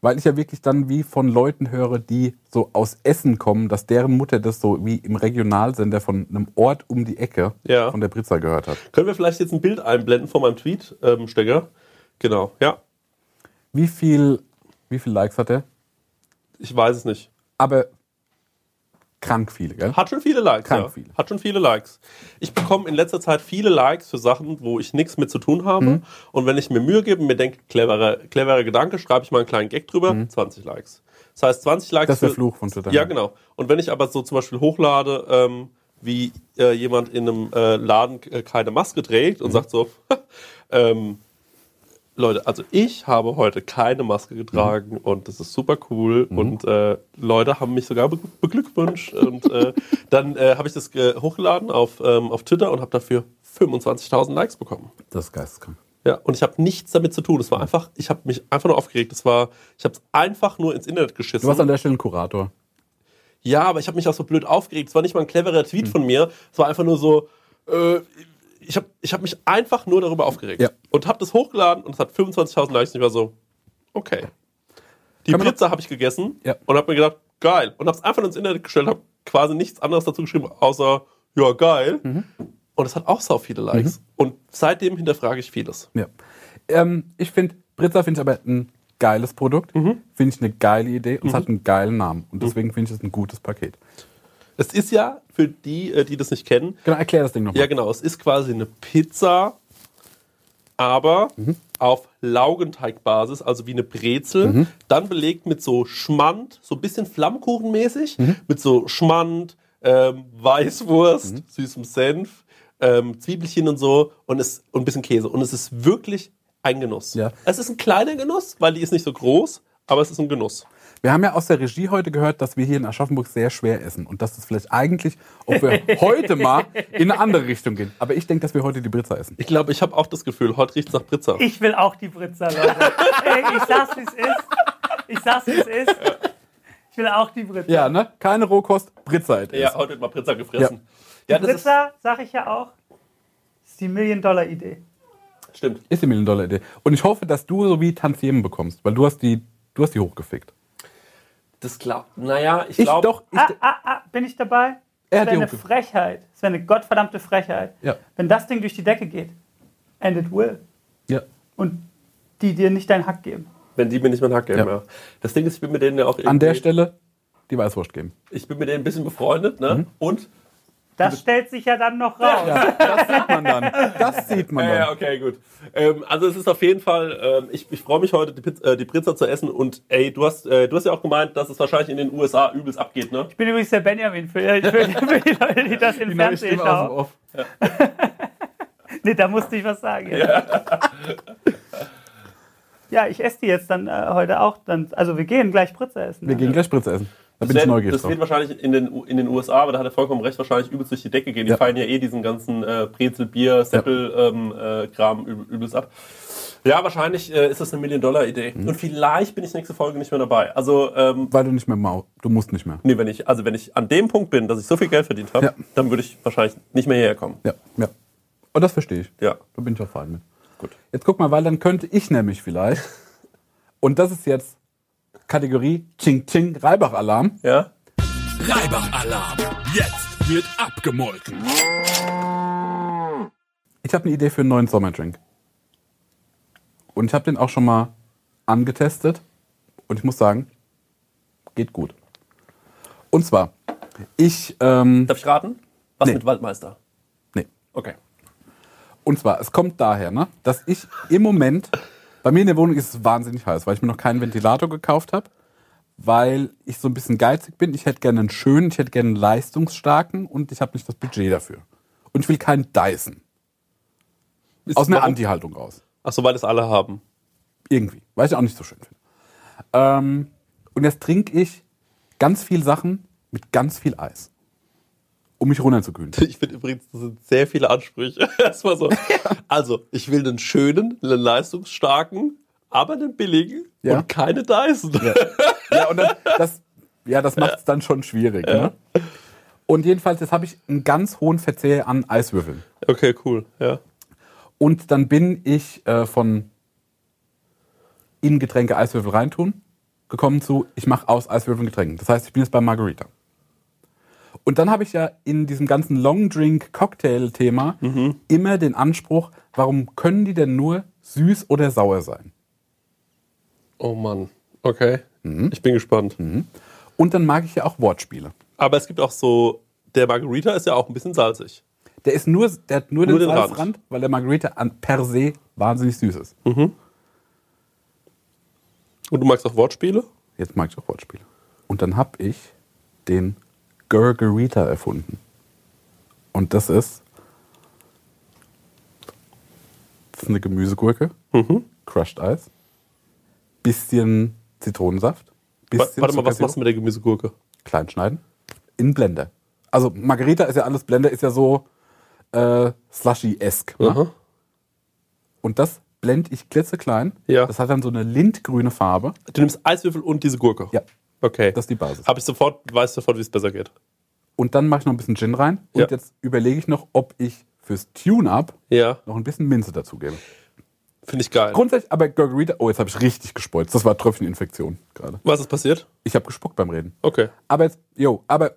weil ich ja wirklich dann wie von Leuten höre, die so aus Essen kommen, dass deren Mutter das so wie im Regionalsender von einem Ort um die Ecke Ja. von der Britza gehört hat. Können wir vielleicht jetzt ein Bild einblenden von meinem Tweet, ähm, Stecker? Genau. Ja. Wie viel, wie viel Likes hat er? Ich weiß es nicht. Aber krank viele, gell? Hat schon viele Likes. Krank ja. viele. Hat schon viele Likes. Ich bekomme in letzter Zeit viele Likes für Sachen, wo ich nichts mit zu tun habe. Mhm. Und wenn ich mir Mühe gebe und mir denke, cleverer, cleverer Gedanke, schreibe ich mal einen kleinen Gag drüber, 20 Likes. Das heißt, 20 Likes. Mhm. Das ist der für- Fluch von Twitter. Ja, genau. Und wenn ich aber so zum Beispiel hochlade, ähm, wie äh, jemand in einem äh, Laden äh, keine Maske trägt Mhm. und sagt so, ähm, Leute, also ich habe heute keine Maske getragen und das ist super cool und äh, Leute haben mich sogar be beglückwünscht und äh, dann äh, habe ich das äh, hochgeladen auf, ähm, auf Twitter und habe dafür 25.000 Likes bekommen. Das ist geisteskrank. Ja, und ich habe nichts damit zu tun. Es war einfach, ich habe mich einfach nur aufgeregt. Es war, ich habe es einfach nur ins Internet geschissen. Du warst an der Stelle ein Kurator. Ja, aber ich habe mich auch so blöd aufgeregt. Es war nicht mal ein cleverer. Tweet von mir. Es war einfach nur so, äh, ich habe ich hab mich einfach nur darüber aufgeregt. Ja. Und habe das hochgeladen und es hat 25.000 Likes und ich war so, okay. Die Kann Pizza habe ich gegessen Ja. und habe mir gedacht, geil. Und habe es einfach ins Internet gestellt, habe quasi nichts anderes dazu geschrieben, außer, ja, geil. Mhm. Und es hat auch so viele Likes. Und seitdem hinterfrage ich vieles. Ja. Ähm, ich finde, Britza finde ich aber ein geiles Produkt. Mhm. Finde ich eine geile Idee und es hat einen geilen Namen. Und deswegen finde ich es ein gutes Paket. Es ist ja, für die, äh, die das nicht kennen, Genau, erklär das Ding nochmal. Ja, genau. Es ist quasi eine Pizza, aber Mhm. auf Laugenteigbasis, also wie eine Brezel, Mhm. dann belegt mit so Schmand, so ein bisschen Flammkuchenmäßig, Mhm. mit so Schmand, ähm, Weißwurst, Mhm. süßem Senf, ähm, Zwiebelchen und so und, es, und ein bisschen Käse. Und es ist wirklich ein Genuss. Ja. Es ist ein kleiner Genuss, weil die ist nicht so groß, aber es ist ein Genuss. Wir haben ja aus der Regie heute gehört, dass wir hier in Aschaffenburg sehr schwer essen. Und dass es vielleicht eigentlich, ob wir heute mal in eine andere Richtung gehen. Aber ich denke, dass wir heute die Britza essen. Ich glaube, ich habe auch das Gefühl, heute riecht es nach Pizza. Ich will auch die Britzer, Leute. Ey, ich sag's, wie es ist. Ich sag's, wie es ist. Ich will auch die Britzer. Ja, ne? Keine Rohkost, Britza essen. ja, heute wird mal Pizza gefressen. Ja, das Britzer, sag ich ja auch, ist die Million-Dollar-Idee. stimmt. Ist die Million-Dollar-Idee. Und ich hoffe, dass du so wie Tantiemen bekommst, weil du hast die, du hast die hochgefickt. Das glaubt. Naja, ich Ich glaube. doch, ich, Ah, ah, ah, bin ich dabei? Er Das wäre die eine. Frechheit. Das wäre eine gottverdammte Frechheit. Ja. Wenn das Ding durch die Decke geht. And it will. ja. Und die dir nicht deinen Hack geben. Wenn die mir nicht meinen Hack geben, Ja. ja. Das Ding ist, ich bin mit denen ja auch An der Stelle die Weißwurst geben. Ich bin mit denen ein bisschen befreundet, ne? Mhm. Und. Das stellt sich ja dann noch raus. Ja, das sieht man dann. Das sieht man Ja, ja, dann. okay, gut. Ähm, also es ist auf jeden Fall, ähm, ich, ich freue mich heute, die, Pizza, äh, die Pizza zu essen und ey, du hast, äh, du hast ja auch gemeint, dass es wahrscheinlich in den USA übelst abgeht, ne? Ich bin übrigens der Benjamin für, für, für die Leute, die das im Fernsehen Stimme aus dem schauen. Off. Nee, da musste ich was sagen. Ja, ja ich esse die jetzt dann äh, heute auch. Dann, also wir gehen gleich Spritzer essen. Wir ne? gehen gleich Spritze essen. Da bin das ich wird- neugierig das wird wahrscheinlich in den, in den USA, aber da hat er vollkommen recht, wahrscheinlich übelst durch die Decke gehen. Die Ja. feiern ja eh diesen ganzen äh, Brezel, Bier, Seppel-Kram ähm, äh, übelst ab. Ja, wahrscheinlich äh, ist das eine Million-Dollar-Idee. Mhm. Und vielleicht bin ich nächste Folge nicht mehr dabei. Also, ähm, Weil du nicht mehr mau. Du musst nicht mehr. nee, wenn ich, also wenn ich an dem Punkt bin, dass ich so viel Geld verdient habe, Ja. dann würde ich wahrscheinlich nicht mehr hierher kommen. Ja, ja. Und das verstehe ich. Ja. Da bin ich auch fein mit. Gut. Jetzt guck mal, weil dann könnte ich nämlich vielleicht, und das ist jetzt Kategorie Ching Ching Reibach-Alarm. Ja? Reibach-Alarm. Jetzt wird abgemolken. Ich habe eine Idee für einen neuen Sommerdrink. Und ich habe den auch schon mal angetestet. Und ich muss sagen, geht gut. Und zwar, ich, ähm, Darf ich raten? Was Nee. mit Waldmeister? nee. Okay. Und zwar, es kommt daher, ne, dass ich im Moment, bei mir in der Wohnung ist es wahnsinnig heiß, weil ich mir noch keinen Ventilator gekauft habe, weil ich so ein bisschen geizig bin. Ich hätte gerne einen schönen, ich hätte gerne einen leistungsstarken und ich habe nicht das Budget dafür. Und ich will keinen Dyson. Aus einer? Anti-Haltung raus. Ach so, weil es alle haben. Irgendwie, weil ich auch nicht so schön finde. Ähm, und jetzt trinke ich ganz viel Sachen mit ganz viel Eis, um mich runterzukühlen. Ich finde übrigens, das sind sehr viele Ansprüche. Erstmal so. Also, ich will einen schönen, einen leistungsstarken, aber einen billigen Ja. und keine Dyson. Ja, und dann, das, ja, das macht es dann schon schwierig. Ne? Und jedenfalls, jetzt habe ich einen ganz hohen Verzehr an Eiswürfeln. Okay, cool. Ja. Und dann bin ich äh, von in Getränke Eiswürfel reintun, gekommen zu, ich mache aus Eiswürfeln Getränken. Das heißt, ich bin jetzt bei Margarita. Und dann habe ich ja in diesem ganzen Long Drink Cocktail Thema immer den Anspruch, warum können die denn nur süß oder sauer sein? Oh Mann. Okay. Mhm. Ich bin gespannt. Und dann mag ich ja auch Wortspiele. Aber es gibt auch so, der Margarita ist ja auch ein bisschen salzig. Der ist nur, der hat nur, Nur den den Rand. Salzrand, weil der Margarita an per se wahnsinnig süß ist. Und du magst auch Wortspiele? Jetzt mag ich auch Wortspiele. Und dann habe ich den Gurgarita erfunden. Und das ist, das ist eine Gemüsegurke, Crushed Eis, bisschen Zitronensaft, bisschen Warte mal, was machst du mit der Gemüsegurke? klein schneiden, in Blender. Also Margarita ist ja alles, Blender ist ja so äh, slushy-esque. Ne? Und das blende ich klitzeklein. Ja. Das hat dann so eine lindgrüne Farbe. Du nimmst Eiswürfel und diese Gurke? Ja, Okay. das ist die Basis. Habe ich sofort, weiß sofort, wie es besser geht. Und dann mache ich noch ein bisschen Gin rein. Und Ja. jetzt überlege ich noch, ob ich fürs Tune-Up Ja, noch ein bisschen Minze dazugebe. finde ich geil. Grundsätzlich, aber Gurgarita, oh, jetzt habe ich richtig gespeuzt. Das war Tröpfcheninfektion gerade. Was ist passiert? Ich habe gespuckt beim Reden. Okay. Aber jetzt, yo, aber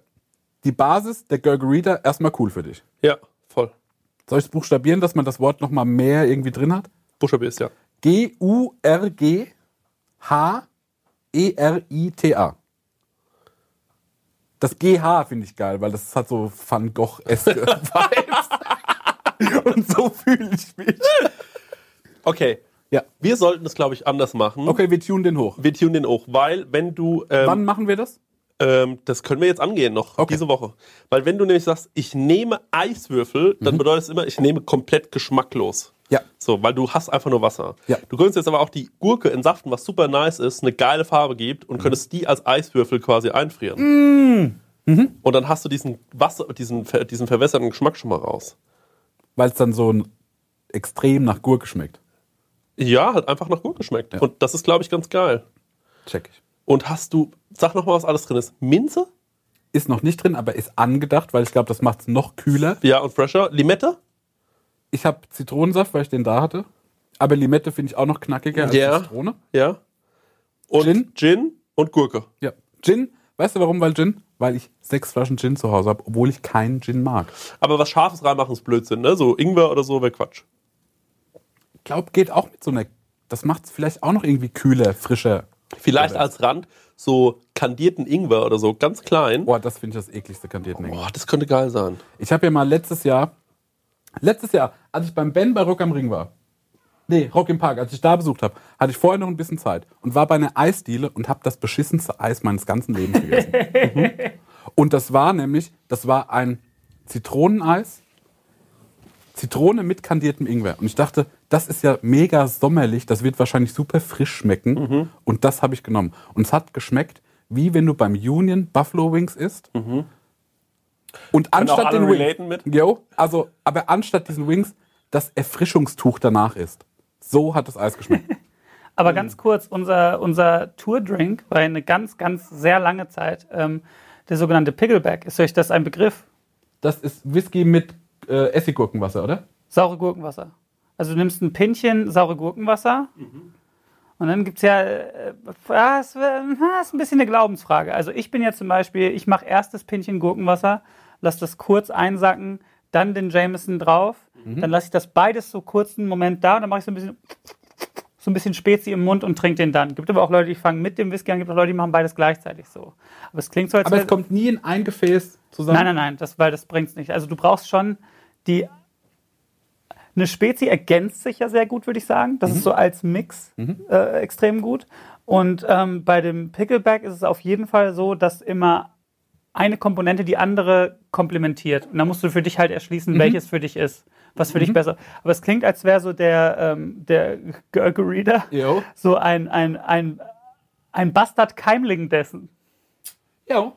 die Basis der Gurgarita erstmal cool für dich. Ja, voll. Soll ich es buchstabieren, dass man das Wort nochmal mehr irgendwie drin hat? Buchstabierst, ja. G-U-R-G-H-E-R-I-T-A. Das GH finde ich geil, weil das hat so Van Gogh-eske Vibes. Und so fühle ich mich. Okay. Ja. Wir sollten das, glaube ich, anders machen. Okay, wir tunen den hoch. Wir tunen den hoch, weil wenn du, ähm, Wann machen wir das? ähm, das können wir jetzt angehen noch, Okay. diese Woche. Weil wenn du nämlich sagst, ich nehme Eiswürfel, dann bedeutet es immer, ich nehme komplett geschmacklos. Ja. So, weil du hast einfach nur Wasser. Ja. Du könntest jetzt aber auch die Gurke entsaften, was super nice ist, eine geile Farbe gibt und könntest die als Eiswürfel quasi einfrieren. Und dann hast du diesen Wasser, diesen, diesen verwässerten Geschmack schon mal raus. Weil es dann so ein extrem nach Gurke schmeckt. Ja, halt einfach nach Gurke schmeckt. Und das ist, glaube ich, ganz geil. Check ich. Und hast du, sag noch mal, was alles drin ist. Minze? Ist noch nicht drin, aber ist angedacht, weil ich glaube, das macht es noch kühler. Ja, und fresher. Limette? Ich habe Zitronensaft, weil ich den da hatte. Aber Limette finde ich auch noch knackiger als Ja. Zitrone. Ja. Und Gin? Gin und Gurke. Ja. Gin, weißt du warum? Weil Gin? Weil ich sechs Flaschen Gin zu Hause habe, obwohl ich keinen Gin mag. Aber was Scharfes reinmachen ist Blödsinn, ne? So Ingwer oder so wäre Quatsch. Ich glaube, geht auch mit so einer. Das macht es vielleicht auch noch irgendwie kühler, frischer. Vielleicht als Rand so kandierten Ingwer oder so, ganz klein. Boah, das finde ich das ekligste kandierten Ingwer. Boah, das könnte geil sein. Ich habe ja mal letztes Jahr, letztes Jahr, als ich beim Ben bei Rock am Ring war, nee, Rock im Park, als ich da besucht habe, hatte ich vorher noch ein bisschen Zeit und war bei einer Eisdiele und habe das beschissenste Eis meines ganzen Lebens gegessen. mhm. Und das war nämlich, das war ein Zitroneneis, Zitrone mit kandiertem Ingwer. Und ich dachte, das ist ja mega sommerlich, das wird wahrscheinlich super frisch schmecken. Und das habe ich genommen. Und es hat geschmeckt, wie wenn du beim Union Buffalo Wings isst. Und anstatt den Wings? Jo, also, aber anstatt diesen Wings das Erfrischungstuch danach ist. So hat das Eis geschmeckt. Aber ganz kurz, unser, unser Tour-Drink war eine ganz, ganz sehr lange Zeit ähm, der sogenannte Pickleback. Ist euch das ein Begriff? Das ist Whisky mit äh, Essiggurkenwasser, oder? Saure Gurkenwasser. Also du nimmst ein Pinchen saure Gurkenwasser Und dann gibt's ja, äh, ja, es äh, ist ein bisschen eine Glaubensfrage. Also ich bin ja zum Beispiel, ich mache erst das Pinchen Gurkenwasser, lasse das kurz einsacken, dann den Jameson drauf, dann lasse ich das beides so kurz einen Moment da und dann mache ich so ein bisschen so ein bisschen Spezi im Mund und trinke den dann. Gibt aber auch Leute, die fangen mit dem Whisky an, gibt auch Leute, die machen beides gleichzeitig so. Aber es klingt so, als Aber es kommt nie in ein Gefäß zusammen. Nein, nein, nein, das, weil das bringt's nicht. Also du brauchst schon die. Eine Spezi ergänzt sich ja sehr gut, würde ich sagen. Das ist so als Mix äh, extrem gut. Und ähm, bei dem Pickleback ist es auf jeden Fall so, dass immer eine Komponente die andere komplementiert. Und da musst du für dich halt erschließen, welches für dich ist, was für dich besser. Aber es klingt, als wäre so der, ähm, der Gurgerida Jo. so ein, ein, ein, ein Bastard-Keimling dessen. Ja.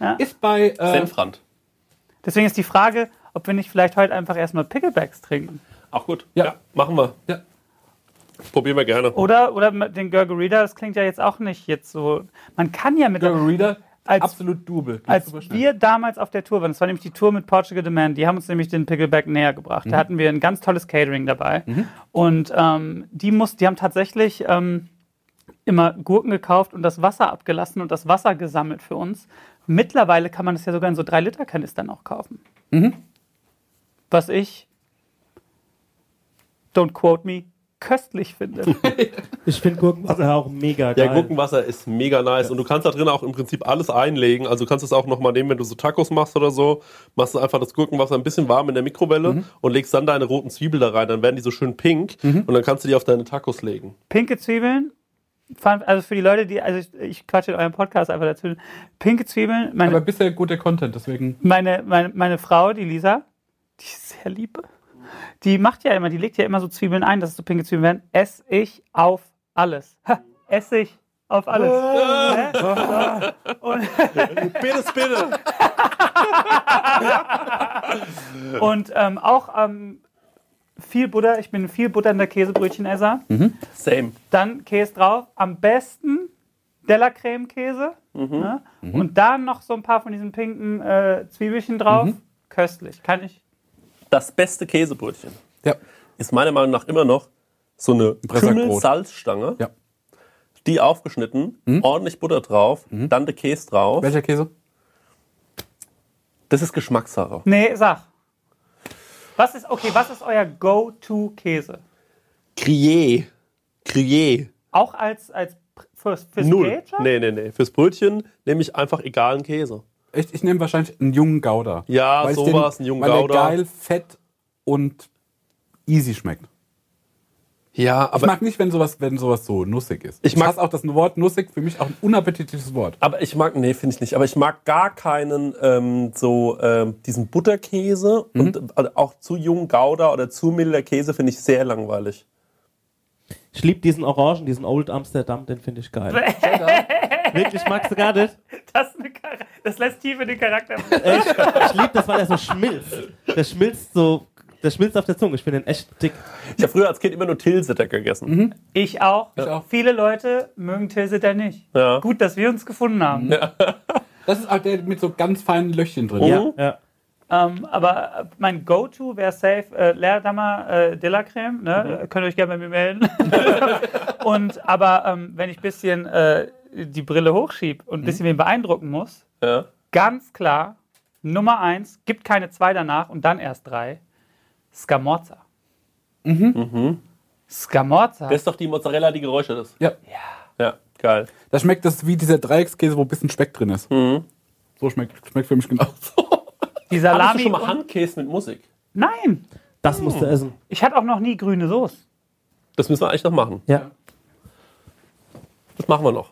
Ja. Ist bei. Äh, Senfrand. Deswegen ist die Frage, ob wir nicht vielleicht heute einfach erstmal Picklebacks trinken. Auch gut. Ja. machen wir. Ja. Probieren wir gerne. Oder, oder mit den Gurgerida, das klingt ja jetzt auch nicht jetzt so. Man kann ja mit. Reader, Als- absolut double. Geht Als wir damals auf der Tour waren, das war nämlich die Tour mit Portugal The Man, die haben uns nämlich den Pickleback näher gebracht. Da hatten wir ein ganz tolles Catering dabei. Und ähm, die, muss, die haben tatsächlich ähm, immer Gurken gekauft und das Wasser abgelassen und das Wasser gesammelt für uns. Mittlerweile kann man das ja sogar in so 3-Liter-Kanistern auch kaufen. Was ich, don't quote me, köstlich finde. Ich finde Gurkenwasser auch mega geil. Ja, Gurkenwasser ist mega nice und du kannst da drin auch im Prinzip alles einlegen. Also du kannst es auch nochmal nehmen, wenn du so Tacos machst oder so. Machst du einfach das Gurkenwasser ein bisschen warm in der Mikrowelle und legst dann deine roten Zwiebeln da rein. Dann werden die so schön pink und dann kannst du die auf deine Tacos legen. Pinke Zwiebeln, also für die Leute, die, also ich, ich quatsche in eurem Podcast einfach dazu. Pinke Zwiebeln, meine, Aber bisher guter Content, deswegen. meine, meine, meine Frau, die Lisa, die ich sehr liebe, die macht ja immer, die legt ja immer so Zwiebeln ein, dass es so pinke Zwiebeln werden. Ess ich auf alles. Ha, ess ich auf alles. Ne? So. Und, Bitte, bitte. und ähm, auch ähm, viel Butter, ich bin ein viel butternder Käsebrötchenesser. Same. Dann Käse drauf. Am besten Della Creme Käse. Ne? Und dann noch so ein paar von diesen pinken äh, Zwiebelchen drauf. Köstlich. Kann ich. Das beste Käsebrötchen Ja. ist meiner Meinung nach immer noch so eine. Kümmel-Salzstange. Ja. Die aufgeschnitten, ordentlich Butter drauf, dann der Käse drauf. Welcher Käse? Das ist Geschmackssache. Nee, sag. Was ist, okay, was ist euer Go-To-Käse? Gruyère. Gruyère. Auch als, als fürs, fürs Null. Brötchen? Nee, nee, nee. Fürs Brötchen nehme ich einfach egalen Käse. Ich, ich nehme wahrscheinlich einen jungen Gouda. Ja, Weil ich sowas, einen jungen weil Gouda. der geil, fett und easy schmeckt. Ja, Ich aber, mag nicht, wenn sowas, wenn sowas so nussig ist. Ich mag- hasse auch das Wort nussig, für mich auch ein unappetitliches Wort. aber ich mag, nee, finde ich nicht. Aber ich mag gar keinen ähm, so ähm, diesen Butterkäse und äh, auch zu jungen Gouda oder zu milder Käse finde ich sehr langweilig. Ich liebe diesen Orangen, diesen Old Amsterdam, den finde ich geil. Wirklich, magst du gar nicht? Das, das lässt tief in den Charakter. Echt? Ich liebe das, weil er so schmilzt. Der schmilzt so, der schmilzt auf der Zunge. Ich finde den echt dick. Ich habe früher als Kind immer nur Tilsiter gegessen. Ich auch. auch. Viele Leute mögen Tilsiter nicht. Ja. Gut, dass wir uns gefunden haben. Das ist auch der mit so ganz feinen Löchchen drin. Ja. Ja. Ähm, aber äh, mein Go-To wäre safe äh, Leerdammer äh, Dilla Creme. Ne? Könnt ihr euch gerne bei mir melden. und aber ähm, wenn ich ein bisschen äh, die Brille hochschiebe und ein bisschen wen beeindrucken muss, Ja. ganz klar, Nummer eins, gibt keine zwei danach und dann erst drei. Scamorza. Scamorza. Das ist doch die Mozzarella, die geräuchert ist. Ja. Ja, geil. Da schmeckt das wie dieser Dreieckskäse, wo ein bisschen Speck drin ist. So schmeckt, schmeckt für mich genauso. Die Salami. du schon mal und- Handkäse mit Musik? Nein, Das musst du essen. ich hatte auch noch nie grüne Soße. Das müssen wir eigentlich noch machen. Ja. Das machen wir noch.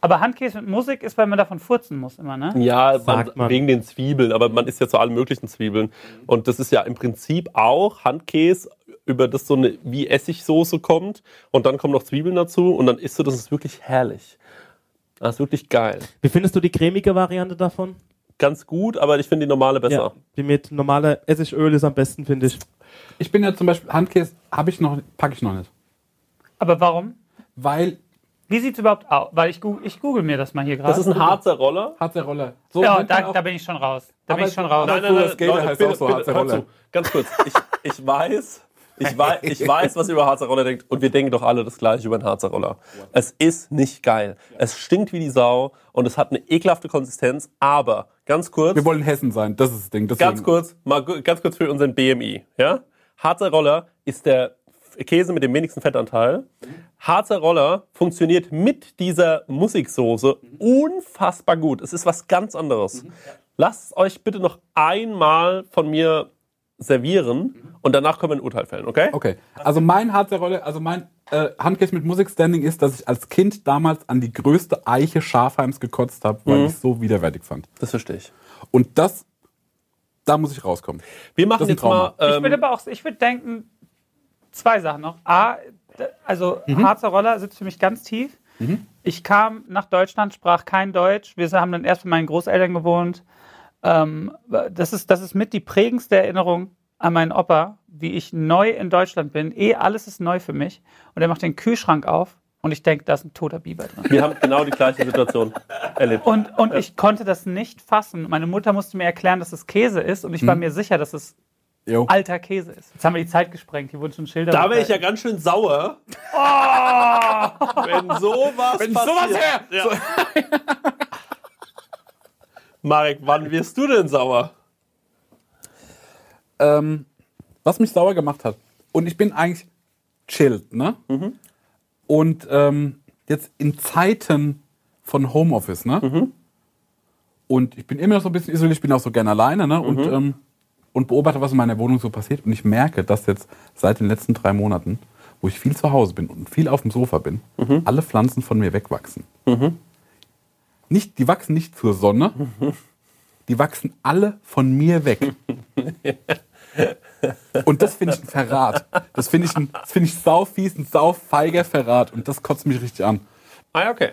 Aber Handkäse mit Musik ist, weil man davon furzen muss immer, ne? Ja, Sagt man. wegen den Zwiebeln, aber man isst ja zu allen möglichen Zwiebeln. Und das ist ja im Prinzip auch Handkäse, über das so eine wie Essigsoße kommt und dann kommen noch Zwiebeln dazu und dann isst du das, ist wirklich herrlich. Das ist wirklich geil. Wie findest du die cremige Variante davon? Ganz gut, aber ich finde die normale besser. Die mit normaler Essigöl ist am besten, finde ich. Ich bin ja zum Beispiel, Handkäse habe ich noch, packe ich noch nicht. Aber warum? Weil Wie sieht es überhaupt aus? Weil ich, gu- ich google mir das mal hier gerade. Das ist ein Harzer Roller. Harzer Roller. So Ja, da, da bin ich schon raus. Da bin ich schon raus. Nein, nein, nein. Skater heißt auch so, Harzer Roller. Ganz kurz. Ich, ich weiß, Ich weiß, ich weiß, was ihr über Harzer Roller denkt und wir denken doch alle das gleiche über einen Harzer Roller. Es ist nicht geil. Es stinkt wie die Sau und es hat eine ekelhafte Konsistenz, aber ganz kurz, Wir wollen Hessen sein, das ist das Ding. Deswegen. ganz kurz, mal ganz kurz für unseren BMI, ja? Harzer Roller ist der Käse mit dem wenigsten Fettanteil. Harzer Roller funktioniert mit dieser Musiksoße unfassbar gut. Es ist was ganz anderes. Lasst euch bitte noch einmal von mir servieren und danach können wir ein Urteil fällen, okay? Okay, also mein Harzer Rolle, also mein äh, Handcase mit Musikstanding ist, dass ich als Kind damals an die größte Eiche Schafheims gekotzt habe, weil ich es so widerwärtig fand. Das verstehe ich. Und das, da muss ich rauskommen. Wir machen jetzt mal. Trauma. Ich würde Ähm, aber auch, ich würde denken, zwei Sachen noch. A, also Harzer Roller sitzt für mich ganz tief. Ich kam nach Deutschland, sprach kein Deutsch. Wir haben dann erst bei meinen Großeltern gewohnt. Ähm, das, ist, das ist mit die prägendste Erinnerung an meinen Opa, wie ich neu in Deutschland bin. Eh, alles ist neu für mich. Und er macht den Kühlschrank auf und ich denke, da ist ein toter Biber drin. wir haben genau die gleiche Situation erlebt. Und, und ich konnte das nicht fassen. Meine Mutter musste mir erklären, dass es Käse ist und ich war mir sicher, dass es Jo. alter Käse ist. Jetzt haben wir die Zeit gesprengt, hier wurden schon Schilder. Da wäre ich ja ganz schön sauer. Wenn sowas Wenn passiert. sowas her! Ja. Marek, wann wirst du denn sauer? ähm, was mich sauer gemacht hat. Und ich bin eigentlich chillt, ne? Und ähm, jetzt in Zeiten von Homeoffice, ne? Und ich bin immer noch so ein bisschen isoliert, ich bin auch so gerne alleine, ne? Und, ähm, und beobachte, was in meiner Wohnung so passiert. Und ich merke, dass jetzt seit den letzten drei Monaten, wo ich viel zu Hause bin und viel auf dem Sofa bin, alle Pflanzen von mir wegwachsen. Nicht, die wachsen nicht zur Sonne, die wachsen alle von mir weg. Und das finde ich ein Verrat. Das finde ich, ein- das finde ich sau fies, ein sau feiger Verrat. Und das kotzt mich richtig an. Ah, ja, okay.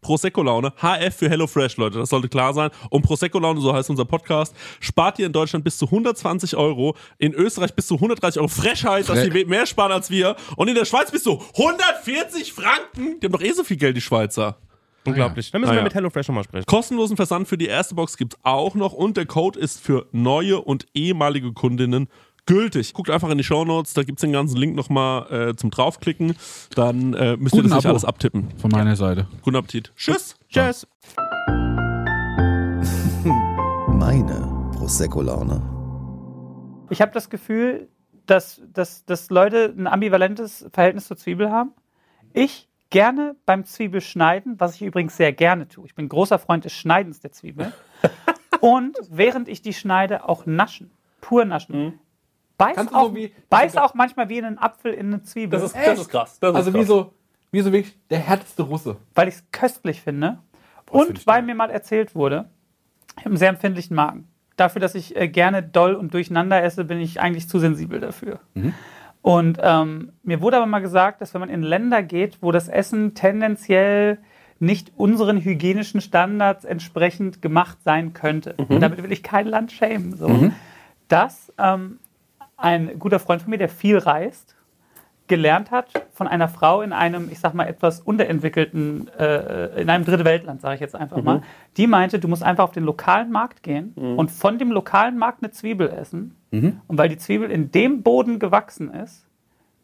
Prosecco Laune. HF für HelloFresh, Leute. Das sollte klar sein. Und Prosecco Laune, so heißt unser Podcast, spart ihr in Deutschland bis zu 120 Euro. In Österreich bis zu 130 Euro. Frechheit, dass die mehr sparen als wir. Und in der Schweiz bis zu 140 Franken. Die haben doch eh so viel Geld, die Schweizer. Unglaublich. Dann müssen Ah, wir ja. mit HelloFresh nochmal sprechen. Kostenlosen Versand für die erste Box gibt's auch noch und der Code ist für neue und ehemalige Kundinnen gültig. Guckt einfach in die Shownotes, da gibt's den ganzen Link nochmal äh, zum draufklicken. Dann äh, müsst ihr Guten das nicht alles abtippen. Von meiner Seite. Guten Appetit. Tschüss. Tschüss. Meine Prosecco-Laune. Ich habe das Gefühl, dass, dass, dass Leute ein ambivalentes Verhältnis zur Zwiebel haben. Ich gerne beim Zwiebelschneiden, was ich übrigens sehr gerne tue. Ich bin großer Freund des Schneidens der Zwiebel. Und während ich die schneide, auch naschen. Pur naschen. Beiß, Kannst du auch, so wie- beiß auch manchmal wie in einen Apfel in eine Zwiebel. Das ist, das ist krass. Das ist Also wie krass. so, wie so wirklich der härteste Russe. weil ich es köstlich finde find ich und weil geil. mir mal erzählt wurde, ich habe einen sehr empfindlichen Magen. Dafür, dass ich äh, gerne doll und durcheinander esse, bin ich eigentlich zu sensibel dafür. Mhm. Und ähm, mir wurde aber mal gesagt, dass wenn man in Länder geht, wo das Essen tendenziell nicht unseren hygienischen Standards entsprechend gemacht sein könnte, Mhm. und damit will ich kein Land schämen, so, dass ähm, ein guter Freund von mir, der viel reist, gelernt hat von einer Frau in einem, ich sag mal, etwas unterentwickelten, äh, in einem Dritte Weltland, sage ich jetzt einfach mal, die meinte, du musst einfach auf den lokalen Markt gehen und von dem lokalen Markt eine Zwiebel essen. Und weil die Zwiebel in dem Boden gewachsen ist,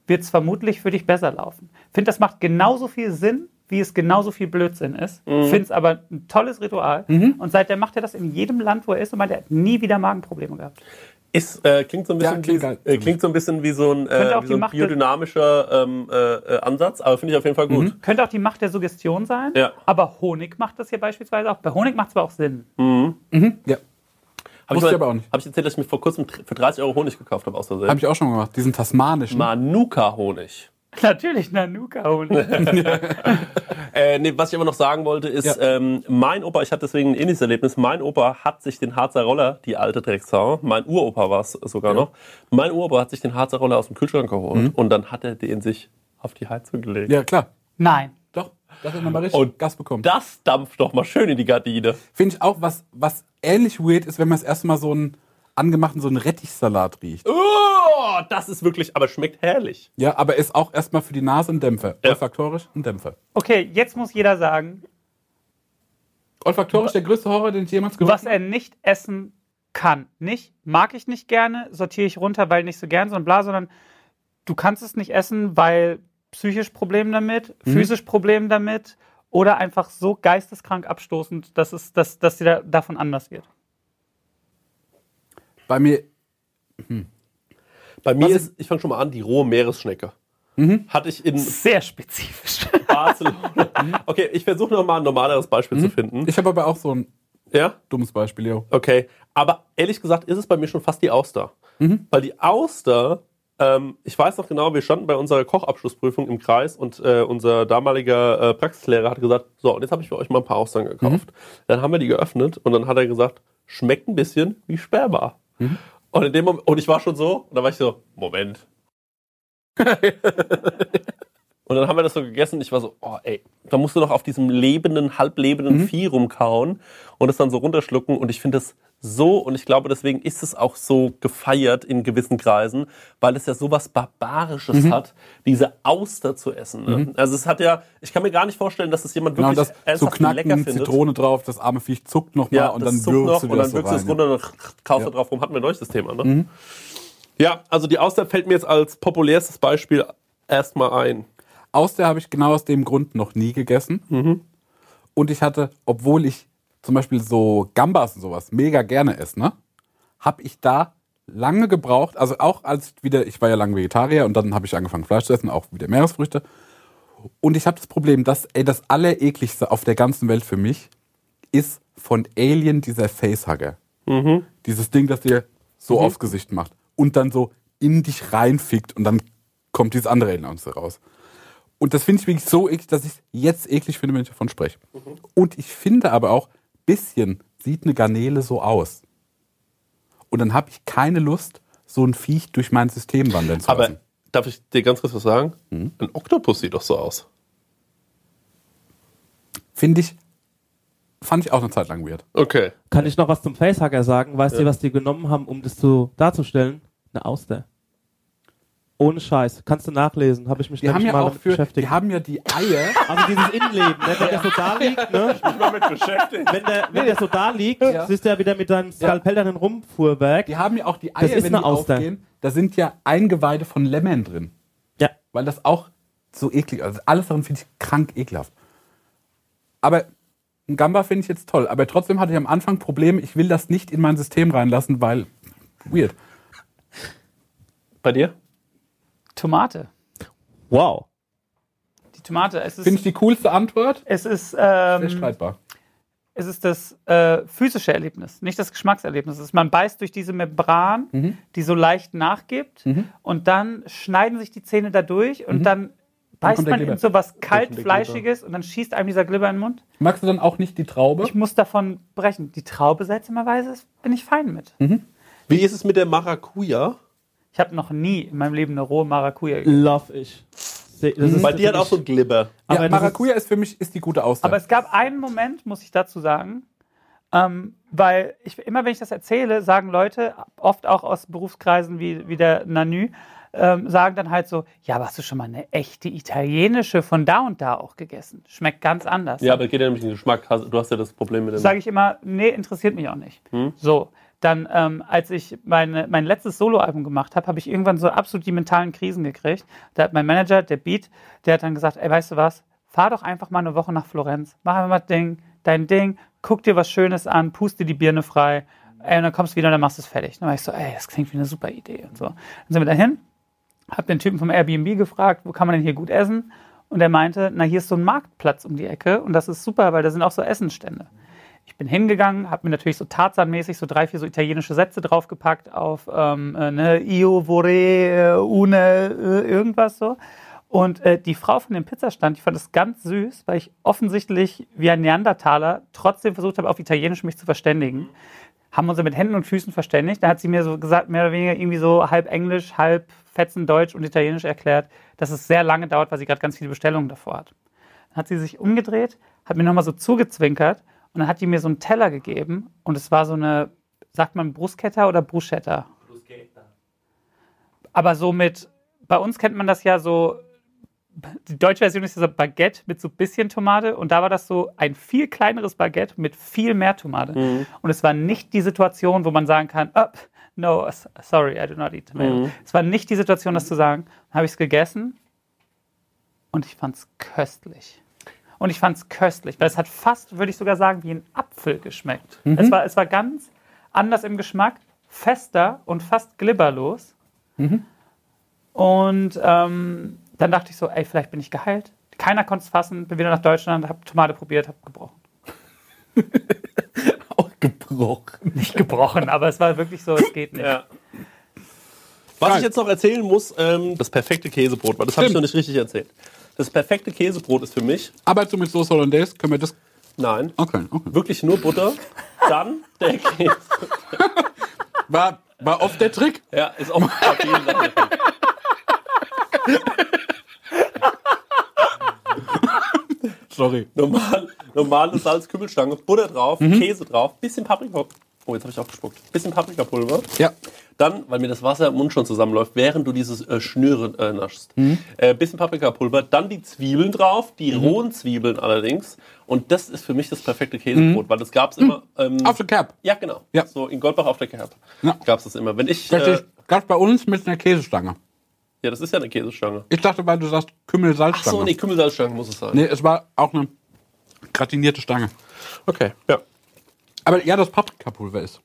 wird es vermutlich für dich besser laufen. Finde, das macht genauso viel Sinn, wie es genauso viel Blödsinn ist. Finde es aber ein tolles Ritual. Und seitdem macht er das in jedem Land, wo er ist und meint, er hat nie wieder Magenprobleme gehabt. Ist, äh, klingt, so ein Ja, bisschen klingt wie, äh, klingt so ein bisschen wie so ein, äh, wie so ein biodynamischer ähm, äh, äh, Ansatz, aber finde ich auf jeden Fall gut. Könnte auch die Macht der Suggestion sein, Ja. aber Honig macht das hier beispielsweise auch. Bei Honig macht es aber auch Sinn. Ja. Hab Wusste ich, ich aber auch nicht. Habe ich erzählt, dass ich mir vor kurzem für 30 Euro Honig gekauft habe aus Versehen? Habe ich auch schon gemacht. Diesen tasmanischen. Manuka-Honig. Natürlich Nanuka-Honig. Äh, nee, was ich aber noch sagen wollte, ist, Ja. ähm, mein Opa, ich hatte deswegen ein ähnliches Erlebnis, mein Opa hat sich den Harzer Roller, die alte Drecksau, mein Uropa war es sogar noch, mein Uropa hat sich den Harzer Roller aus dem Kühlschrank geholt und dann hat er den sich auf die Heizung gelegt. Ja, klar. Nein. Doch. Das hat man mal richtig Und Gas bekommen. Das dampft doch mal schön in die Gardine. Finde ich auch, was, was ähnlich weird ist, wenn man das erste Mal so einen angemachten, so einen Rettichsalat riecht. Oh, das ist wirklich, aber schmeckt herrlich. Ja, aber ist auch erstmal für die Nase ein Dämpfer. Ja. Olfaktorisch ein Dämpfer. Okay, jetzt muss jeder sagen, Olfaktorisch der größte Horror, den ich jemals gehört was er nicht essen kann. Nicht, mag ich nicht gerne, sortiere ich runter, weil nicht so gern, sondern bla, sondern du kannst es nicht essen, weil psychisch Problem damit, physisch Problem damit oder einfach so geisteskrank abstoßend, dass, es, dass, dass dir da, davon anders wird. Bei mir, Bei mir ist, ich fange schon mal an, die rohe Meeresschnecke. Hatte ich in Sehr spezifisch. Barcelona. Okay, ich versuche noch mal ein normaleres Beispiel zu finden. ich habe aber auch so ein Ja? dummes Beispiel, jo. Okay, aber ehrlich gesagt ist es bei mir schon fast die Auster. Weil die Auster, ähm, ich weiß noch genau, wir standen bei unserer Kochabschlussprüfung im Kreis und äh, unser damaliger äh, Praxislehrer hat gesagt, so, und jetzt habe ich für euch mal ein paar Austern gekauft. Dann haben wir die geöffnet und dann hat er gesagt, schmeckt ein bisschen wie Sperma. Und in dem Moment, und ich war schon so, und da war ich so, Moment. Und dann haben wir das so gegessen und ich war so, oh ey, da musst du doch auf diesem lebenden, halblebenden Vieh rumkauen und es dann so runterschlucken. Und ich finde das so, und ich glaube, deswegen ist es auch so gefeiert in gewissen Kreisen, weil es ja sowas Barbarisches hat, diese Auster zu essen. Ne? Also es hat ja, ich kann mir gar nicht vorstellen, dass es jemand Genau, wirklich das so ernsthaft lecker knacken, findet. Zitrone drauf, das arme Viech zuckt nochmal Ja, und das dann noch würzt du und dann das würzt du es runter und dann kaufst Ja. drauf rum. Hatten wir neulich das Thema, ne? Ja, also die Auster fällt mir jetzt als populärstes Beispiel erstmal ein. Auster habe ich genau aus dem Grund noch nie gegessen. Und ich hatte, obwohl ich zum Beispiel so Gambas und sowas mega gerne esse, ne, habe ich da lange gebraucht, also auch als wieder, ich war ja lange Vegetarier und dann habe ich angefangen Fleisch zu essen, auch wieder Meeresfrüchte. Und ich habe das Problem, dass, ey, das Allerekligste auf der ganzen Welt für mich ist von Alien dieser Facehugger. Dieses Ding, das dir so aufs Gesicht macht und dann so in dich reinfickt und dann kommt dieses andere Alien aus dir raus. Und das finde ich wirklich so eklig, dass ich es jetzt eklig finde, wenn ich davon spreche. Und ich finde aber auch, bisschen sieht eine Garnele so aus? Und dann habe ich keine Lust, so ein Viech durch mein System wandern zu Aber lassen. darf ich dir ganz kurz was sagen? Mhm. Ein Oktopus sieht doch so aus. Finde ich, fand ich auch eine Zeit lang weird. Okay. Kann ich noch was zum Facehacker sagen? Weißt du, was die genommen haben, um das zu darzustellen? Eine Auster. Ohne Scheiß. Kannst du nachlesen. Habe ich mich Die haben ja mal auch damit für, beschäftigt. die haben ja die Eier. also dieses Innenleben, ne? wenn der so da liegt, ne? mal mit beschäftigt. wenn, der, wenn der so da liegt, siehst du ja wieder mit deinem Skalpell darin rumfuhrwerk. Die haben ja auch die Das Eier, ist wenn eine die Auster. aufgehen. Da sind ja Eingeweide von Lämmern drin. Ja. Weil das auch so eklig ist. Also alles darin finde ich krank ekelhaft. Aber ein Gamba finde ich jetzt toll. Aber trotzdem hatte ich am Anfang Probleme. Ich will das nicht in mein System reinlassen, weil weird. Bei dir? Tomate. Wow. Die Tomate. Es ist, Finde ich die coolste Antwort. es ist, Sehr ähm, streitbar. es ist das äh, physische Erlebnis, nicht das Geschmackserlebnis. Es ist, man beißt durch diese Membran, Mhm. die so leicht nachgibt, und dann schneiden sich die Zähne da durch und dann beißt man Glibber. in so was kaltfleischiges und dann schießt einem dieser Glibber in den Mund. Magst du dann auch nicht die Traube? Ich muss davon brechen. Die Traube seltsamerweise bin ich fein mit. Wie ist es mit der Maracuja? Ich habe noch nie in meinem Leben eine rohe Maracuja gegessen. Love ich. Ist Bei dir hat auch so Glibber. Aber ja, Maracuja ist, für mich ist die gute Auster. Aber es gab einen Moment, muss ich dazu sagen, ähm, weil ich immer, wenn ich das erzähle, sagen Leute, oft auch aus Berufskreisen wie, wie der Nanü, ähm, sagen dann halt so, ja, aber hast du schon mal eine echte italienische von da und da auch gegessen? Schmeckt ganz anders. Ja, aber es geht ja nämlich um den Geschmack. Hast- Du hast ja das Problem mit dem. Sage ich immer, nee, interessiert mich auch nicht. Hm? So, dann, ähm, als ich meine, mein letztes Soloalbum gemacht habe, habe ich irgendwann so absolut die mentalen Krisen gekriegt. Da hat mein Manager, der Beat, der hat dann gesagt, ey, weißt du was, fahr doch einfach mal eine Woche nach Florenz, mach einfach mal Ding, dein Ding, guck dir was Schönes an, puste die Birne frei, ey, und dann kommst du wieder und dann machst du es fertig. Dann war ich so, ey, das klingt wie eine super Idee und so. Dann sind wir dahin, hab den Typen vom Airbnb gefragt, wo kann man denn hier gut essen? Und er meinte, na, hier ist so ein Marktplatz um die Ecke und das ist super, weil da sind auch so Essensstände. Ich bin hingegangen, habe mir natürlich so Tarzan-mäßig so drei, vier so italienische Sätze draufgepackt auf ähm, äh, ne, Io vorrei äh, une äh, irgendwas so. Und äh, die Frau von dem Pizzastand, ich fand das ganz süß, weil ich offensichtlich wie ein Neandertaler trotzdem versucht habe, auf Italienisch mich zu verständigen. Haben uns mit Händen und Füßen verständigt. Da hat sie mir so gesagt, mehr oder weniger irgendwie so halb Englisch, halb Fetzen Deutsch und Italienisch erklärt, dass es sehr lange dauert, weil sie gerade ganz viele Bestellungen davor hat. Dann hat sie sich umgedreht, hat mir nochmal so zugezwinkert und dann hat die mir so einen Teller gegeben und es war so eine, sagt man Bruschetta oder Bruschetta? Aber so mit, bei uns kennt man das ja so, die deutsche Version ist ja so Baguette mit so bisschen Tomate und da war das so ein viel kleineres Baguette mit viel mehr Tomate. Und es war nicht die Situation, wo man sagen kann, oh, no, sorry, I do not eat tomato. Es war nicht die Situation, das zu sagen. Dann habe ich es gegessen und ich fand es köstlich. Und ich fand es köstlich, weil es hat fast, würde ich sogar sagen, wie ein Apfel geschmeckt. Es, war, es war ganz anders im Geschmack, fester und fast glibberlos. Und ähm, dann dachte ich so, ey, vielleicht bin ich geheilt. Keiner konnte es fassen, bin wieder nach Deutschland, habe Tomate probiert, habe gebrochen. auch gebrochen. Nicht gebrochen, aber es war wirklich so, es geht nicht. Ja. Was ich jetzt noch erzählen muss, ähm, das perfekte Käsebrot, weil das habe ich noch nicht richtig erzählt. Das perfekte Käsebrot ist für mich, Arbeitest du mit Soße Hollandaise? Können wir das. nein, Okay, okay. wirklich nur Butter, dann der Käse. War, war oft der Trick. Ja, ist auch auf jeden Fall. Sorry. Normal, normale Salz-Kümmelstange, Butter drauf, Mhm. Käse drauf, bisschen Paprika. Oh, jetzt habe ich aufgespuckt. Bisschen Paprikapulver. Ja. Dann, weil mir das Wasser im Mund schon zusammenläuft, während du dieses äh, Schnüren äh, naschst. Mhm. Äh, bisschen Paprikapulver, dann die Zwiebeln drauf, die rohen Zwiebeln allerdings. Und das ist für mich das perfekte Käsebrot, weil das gab es immer. Ähm, Mhm. Auf der Cap. ja, genau. Ja. So in Goldbach auf der Kerb Ja. gab es das immer. Wenn ich. Das Äh, gerade bei uns mit einer Käsestange. ja, das ist ja eine Käsestange. Ich dachte, weil du sagst Kümmel-Salzstange. Ach so, nee, Kümmelsalzstange muss es sein. Nee, es war auch eine gratinierte Stange. Okay, ja. Aber ja, das Paprikapulver ist.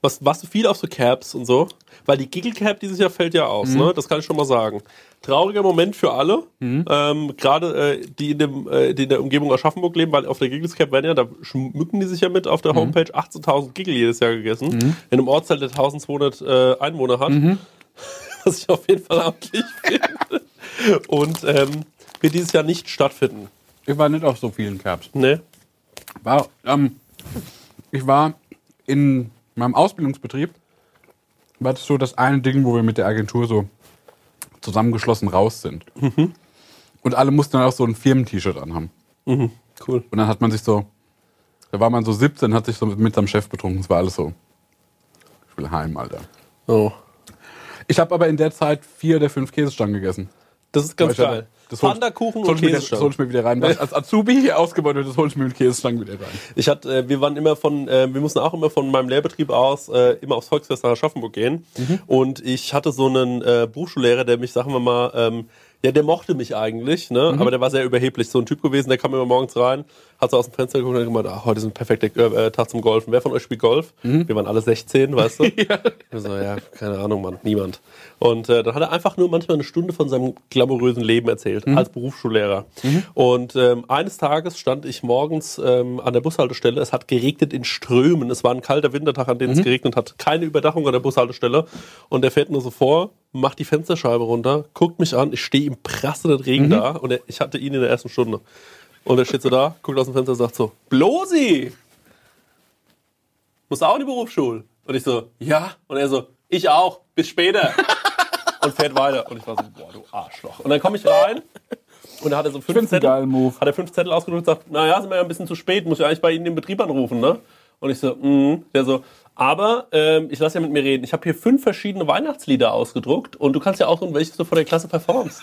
Was, warst du viel auf so Caps und so? Weil die Giggle Cap dieses Jahr fällt ja aus, Mhm. ne? Das kann ich schon mal sagen. Trauriger Moment für alle, ähm, gerade äh, die, in dem, äh, die in der Umgebung Aschaffenburg leben, weil auf der Giggles Cap werden ja, da schmücken die sich ja mit auf Mhm. der Homepage 18.000 Giggle jedes Jahr gegessen. In einem Ortsteil, der 1200 äh, Einwohner hat. Mhm. Was ich auf jeden Fall amtlich finde. Und ähm, wird dieses Jahr nicht stattfinden. Ich war nicht auf so vielen Caps. Ne? War, ähm, ich war in meinem Ausbildungsbetrieb, war das so das eine Ding, wo wir mit der Agentur so zusammengeschlossen raus sind. Und alle mussten dann auch so ein Firmen-T-Shirt anhaben. Cool. Und dann hat man sich so, da war man so 17, hat sich so mit seinem Chef betrunken. Es war alles so, ich will heim, Alter. Oh. Ich habe aber in der Zeit vier der fünf Käsestangen gegessen. Das ist ganz hatte- geil. Das das hol und ich mir- Das Käsestangen. hol ich mir wieder rein. Was als Azubi hier ausgebaut wird, das hol ich mir mit Käsestangen wieder rein. Ich hatte, äh, wir waren immer von, äh, wir mussten auch immer von meinem Lehrbetrieb aus äh, immer aufs Volksfest nach Aschaffenburg gehen. Und ich hatte so einen äh, Berufsschullehrer, der mich, sagen wir mal, ähm, ja, der mochte mich eigentlich, ne? aber der war sehr überheblich. So ein Typ gewesen, der kam immer morgens rein, hat so aus dem Fenster geguckt und hat gemeint, ach, heute ist ein perfekter äh, äh, Tag zum Golfen. Wer von euch spielt Golf? Wir waren alle 16, weißt du? ja. So, ja, keine Ahnung, Mann, niemand. Und äh, dann hat er einfach nur manchmal eine Stunde von seinem glamourösen Leben erzählt, als Berufsschullehrer. Und ähm, eines Tages stand ich morgens ähm, an der Bushaltestelle. Es hat geregnet in Strömen. Es war ein kalter Wintertag, an dem es geregnet hat. Keine Überdachung an der Bushaltestelle. Und er fährt nur so vor, macht die Fensterscheibe runter, guckt mich an. Ich stehe im prassenden Regen da. Und er, ich hatte ihn in der ersten Stunde. Und er steht so da, guckt aus dem Fenster und sagt so, Blosi! Musst du auch in die Berufsschule? Und ich so, ja. Und er so, ich auch. Bis später. und fährt weiter. Und ich war so, boah, du Arschloch. Und dann komme ich rein und da hat er so fünf Zettel, hat er fünf Zettel ausgedruckt und sagt, naja, sind wir ja ein bisschen zu spät, muss ich eigentlich bei Ihnen den Betrieb anrufen, ne? Und ich so, mhm. Der so, aber ähm, ich lass ja mit mir reden. Ich habe hier fünf verschiedene Weihnachtslieder ausgedruckt und du kannst ja aussuchen, welches du vor der Klasse performst.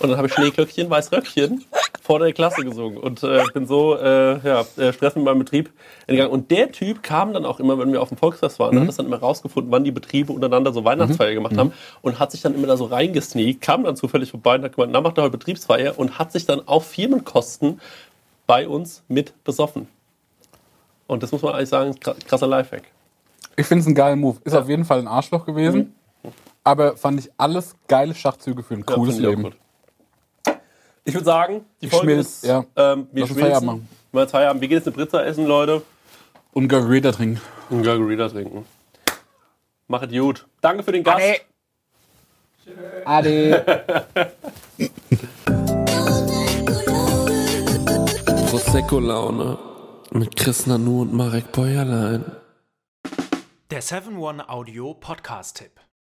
Und dann habe ich Schneeglöckchen, Weißröckchen vor der Klasse gesungen und äh, bin so äh, ja, äh, Stress mit meinem Betrieb entgegangen. Und der Typ kam dann auch immer, wenn wir auf dem Volksfest waren, hat das dann immer rausgefunden, wann die Betriebe untereinander so Weihnachtsfeier gemacht haben und hat sich dann immer da so reingesneakt, kam dann zufällig vorbei und hat gemeint, na, macht ihr heute Betriebsfeier und hat sich dann auf Firmenkosten bei uns mit besoffen. Und das muss man eigentlich sagen, krasser Lifehack. Ich finde es einen geilen Move. Ist auf jeden Fall ein Arschloch gewesen. Aber fand ich alles geile Schachzüge für ein Ja, cooles Leben. Ich würde sagen, die Ich Folge ist, ja. ähm, wir Lass uns. Feierabend machen. Wir machen Feierabend. Wir gehen jetzt eine Pizza essen, Leute. Und Gargurita trinken. Und Gargarita trinken. Machet gut. Danke für den Gast. Ade. Prosecco-Laune mit Chris Nanu und Marek Bäuerlein. Der 7-One-Audio-Podcast-Tipp.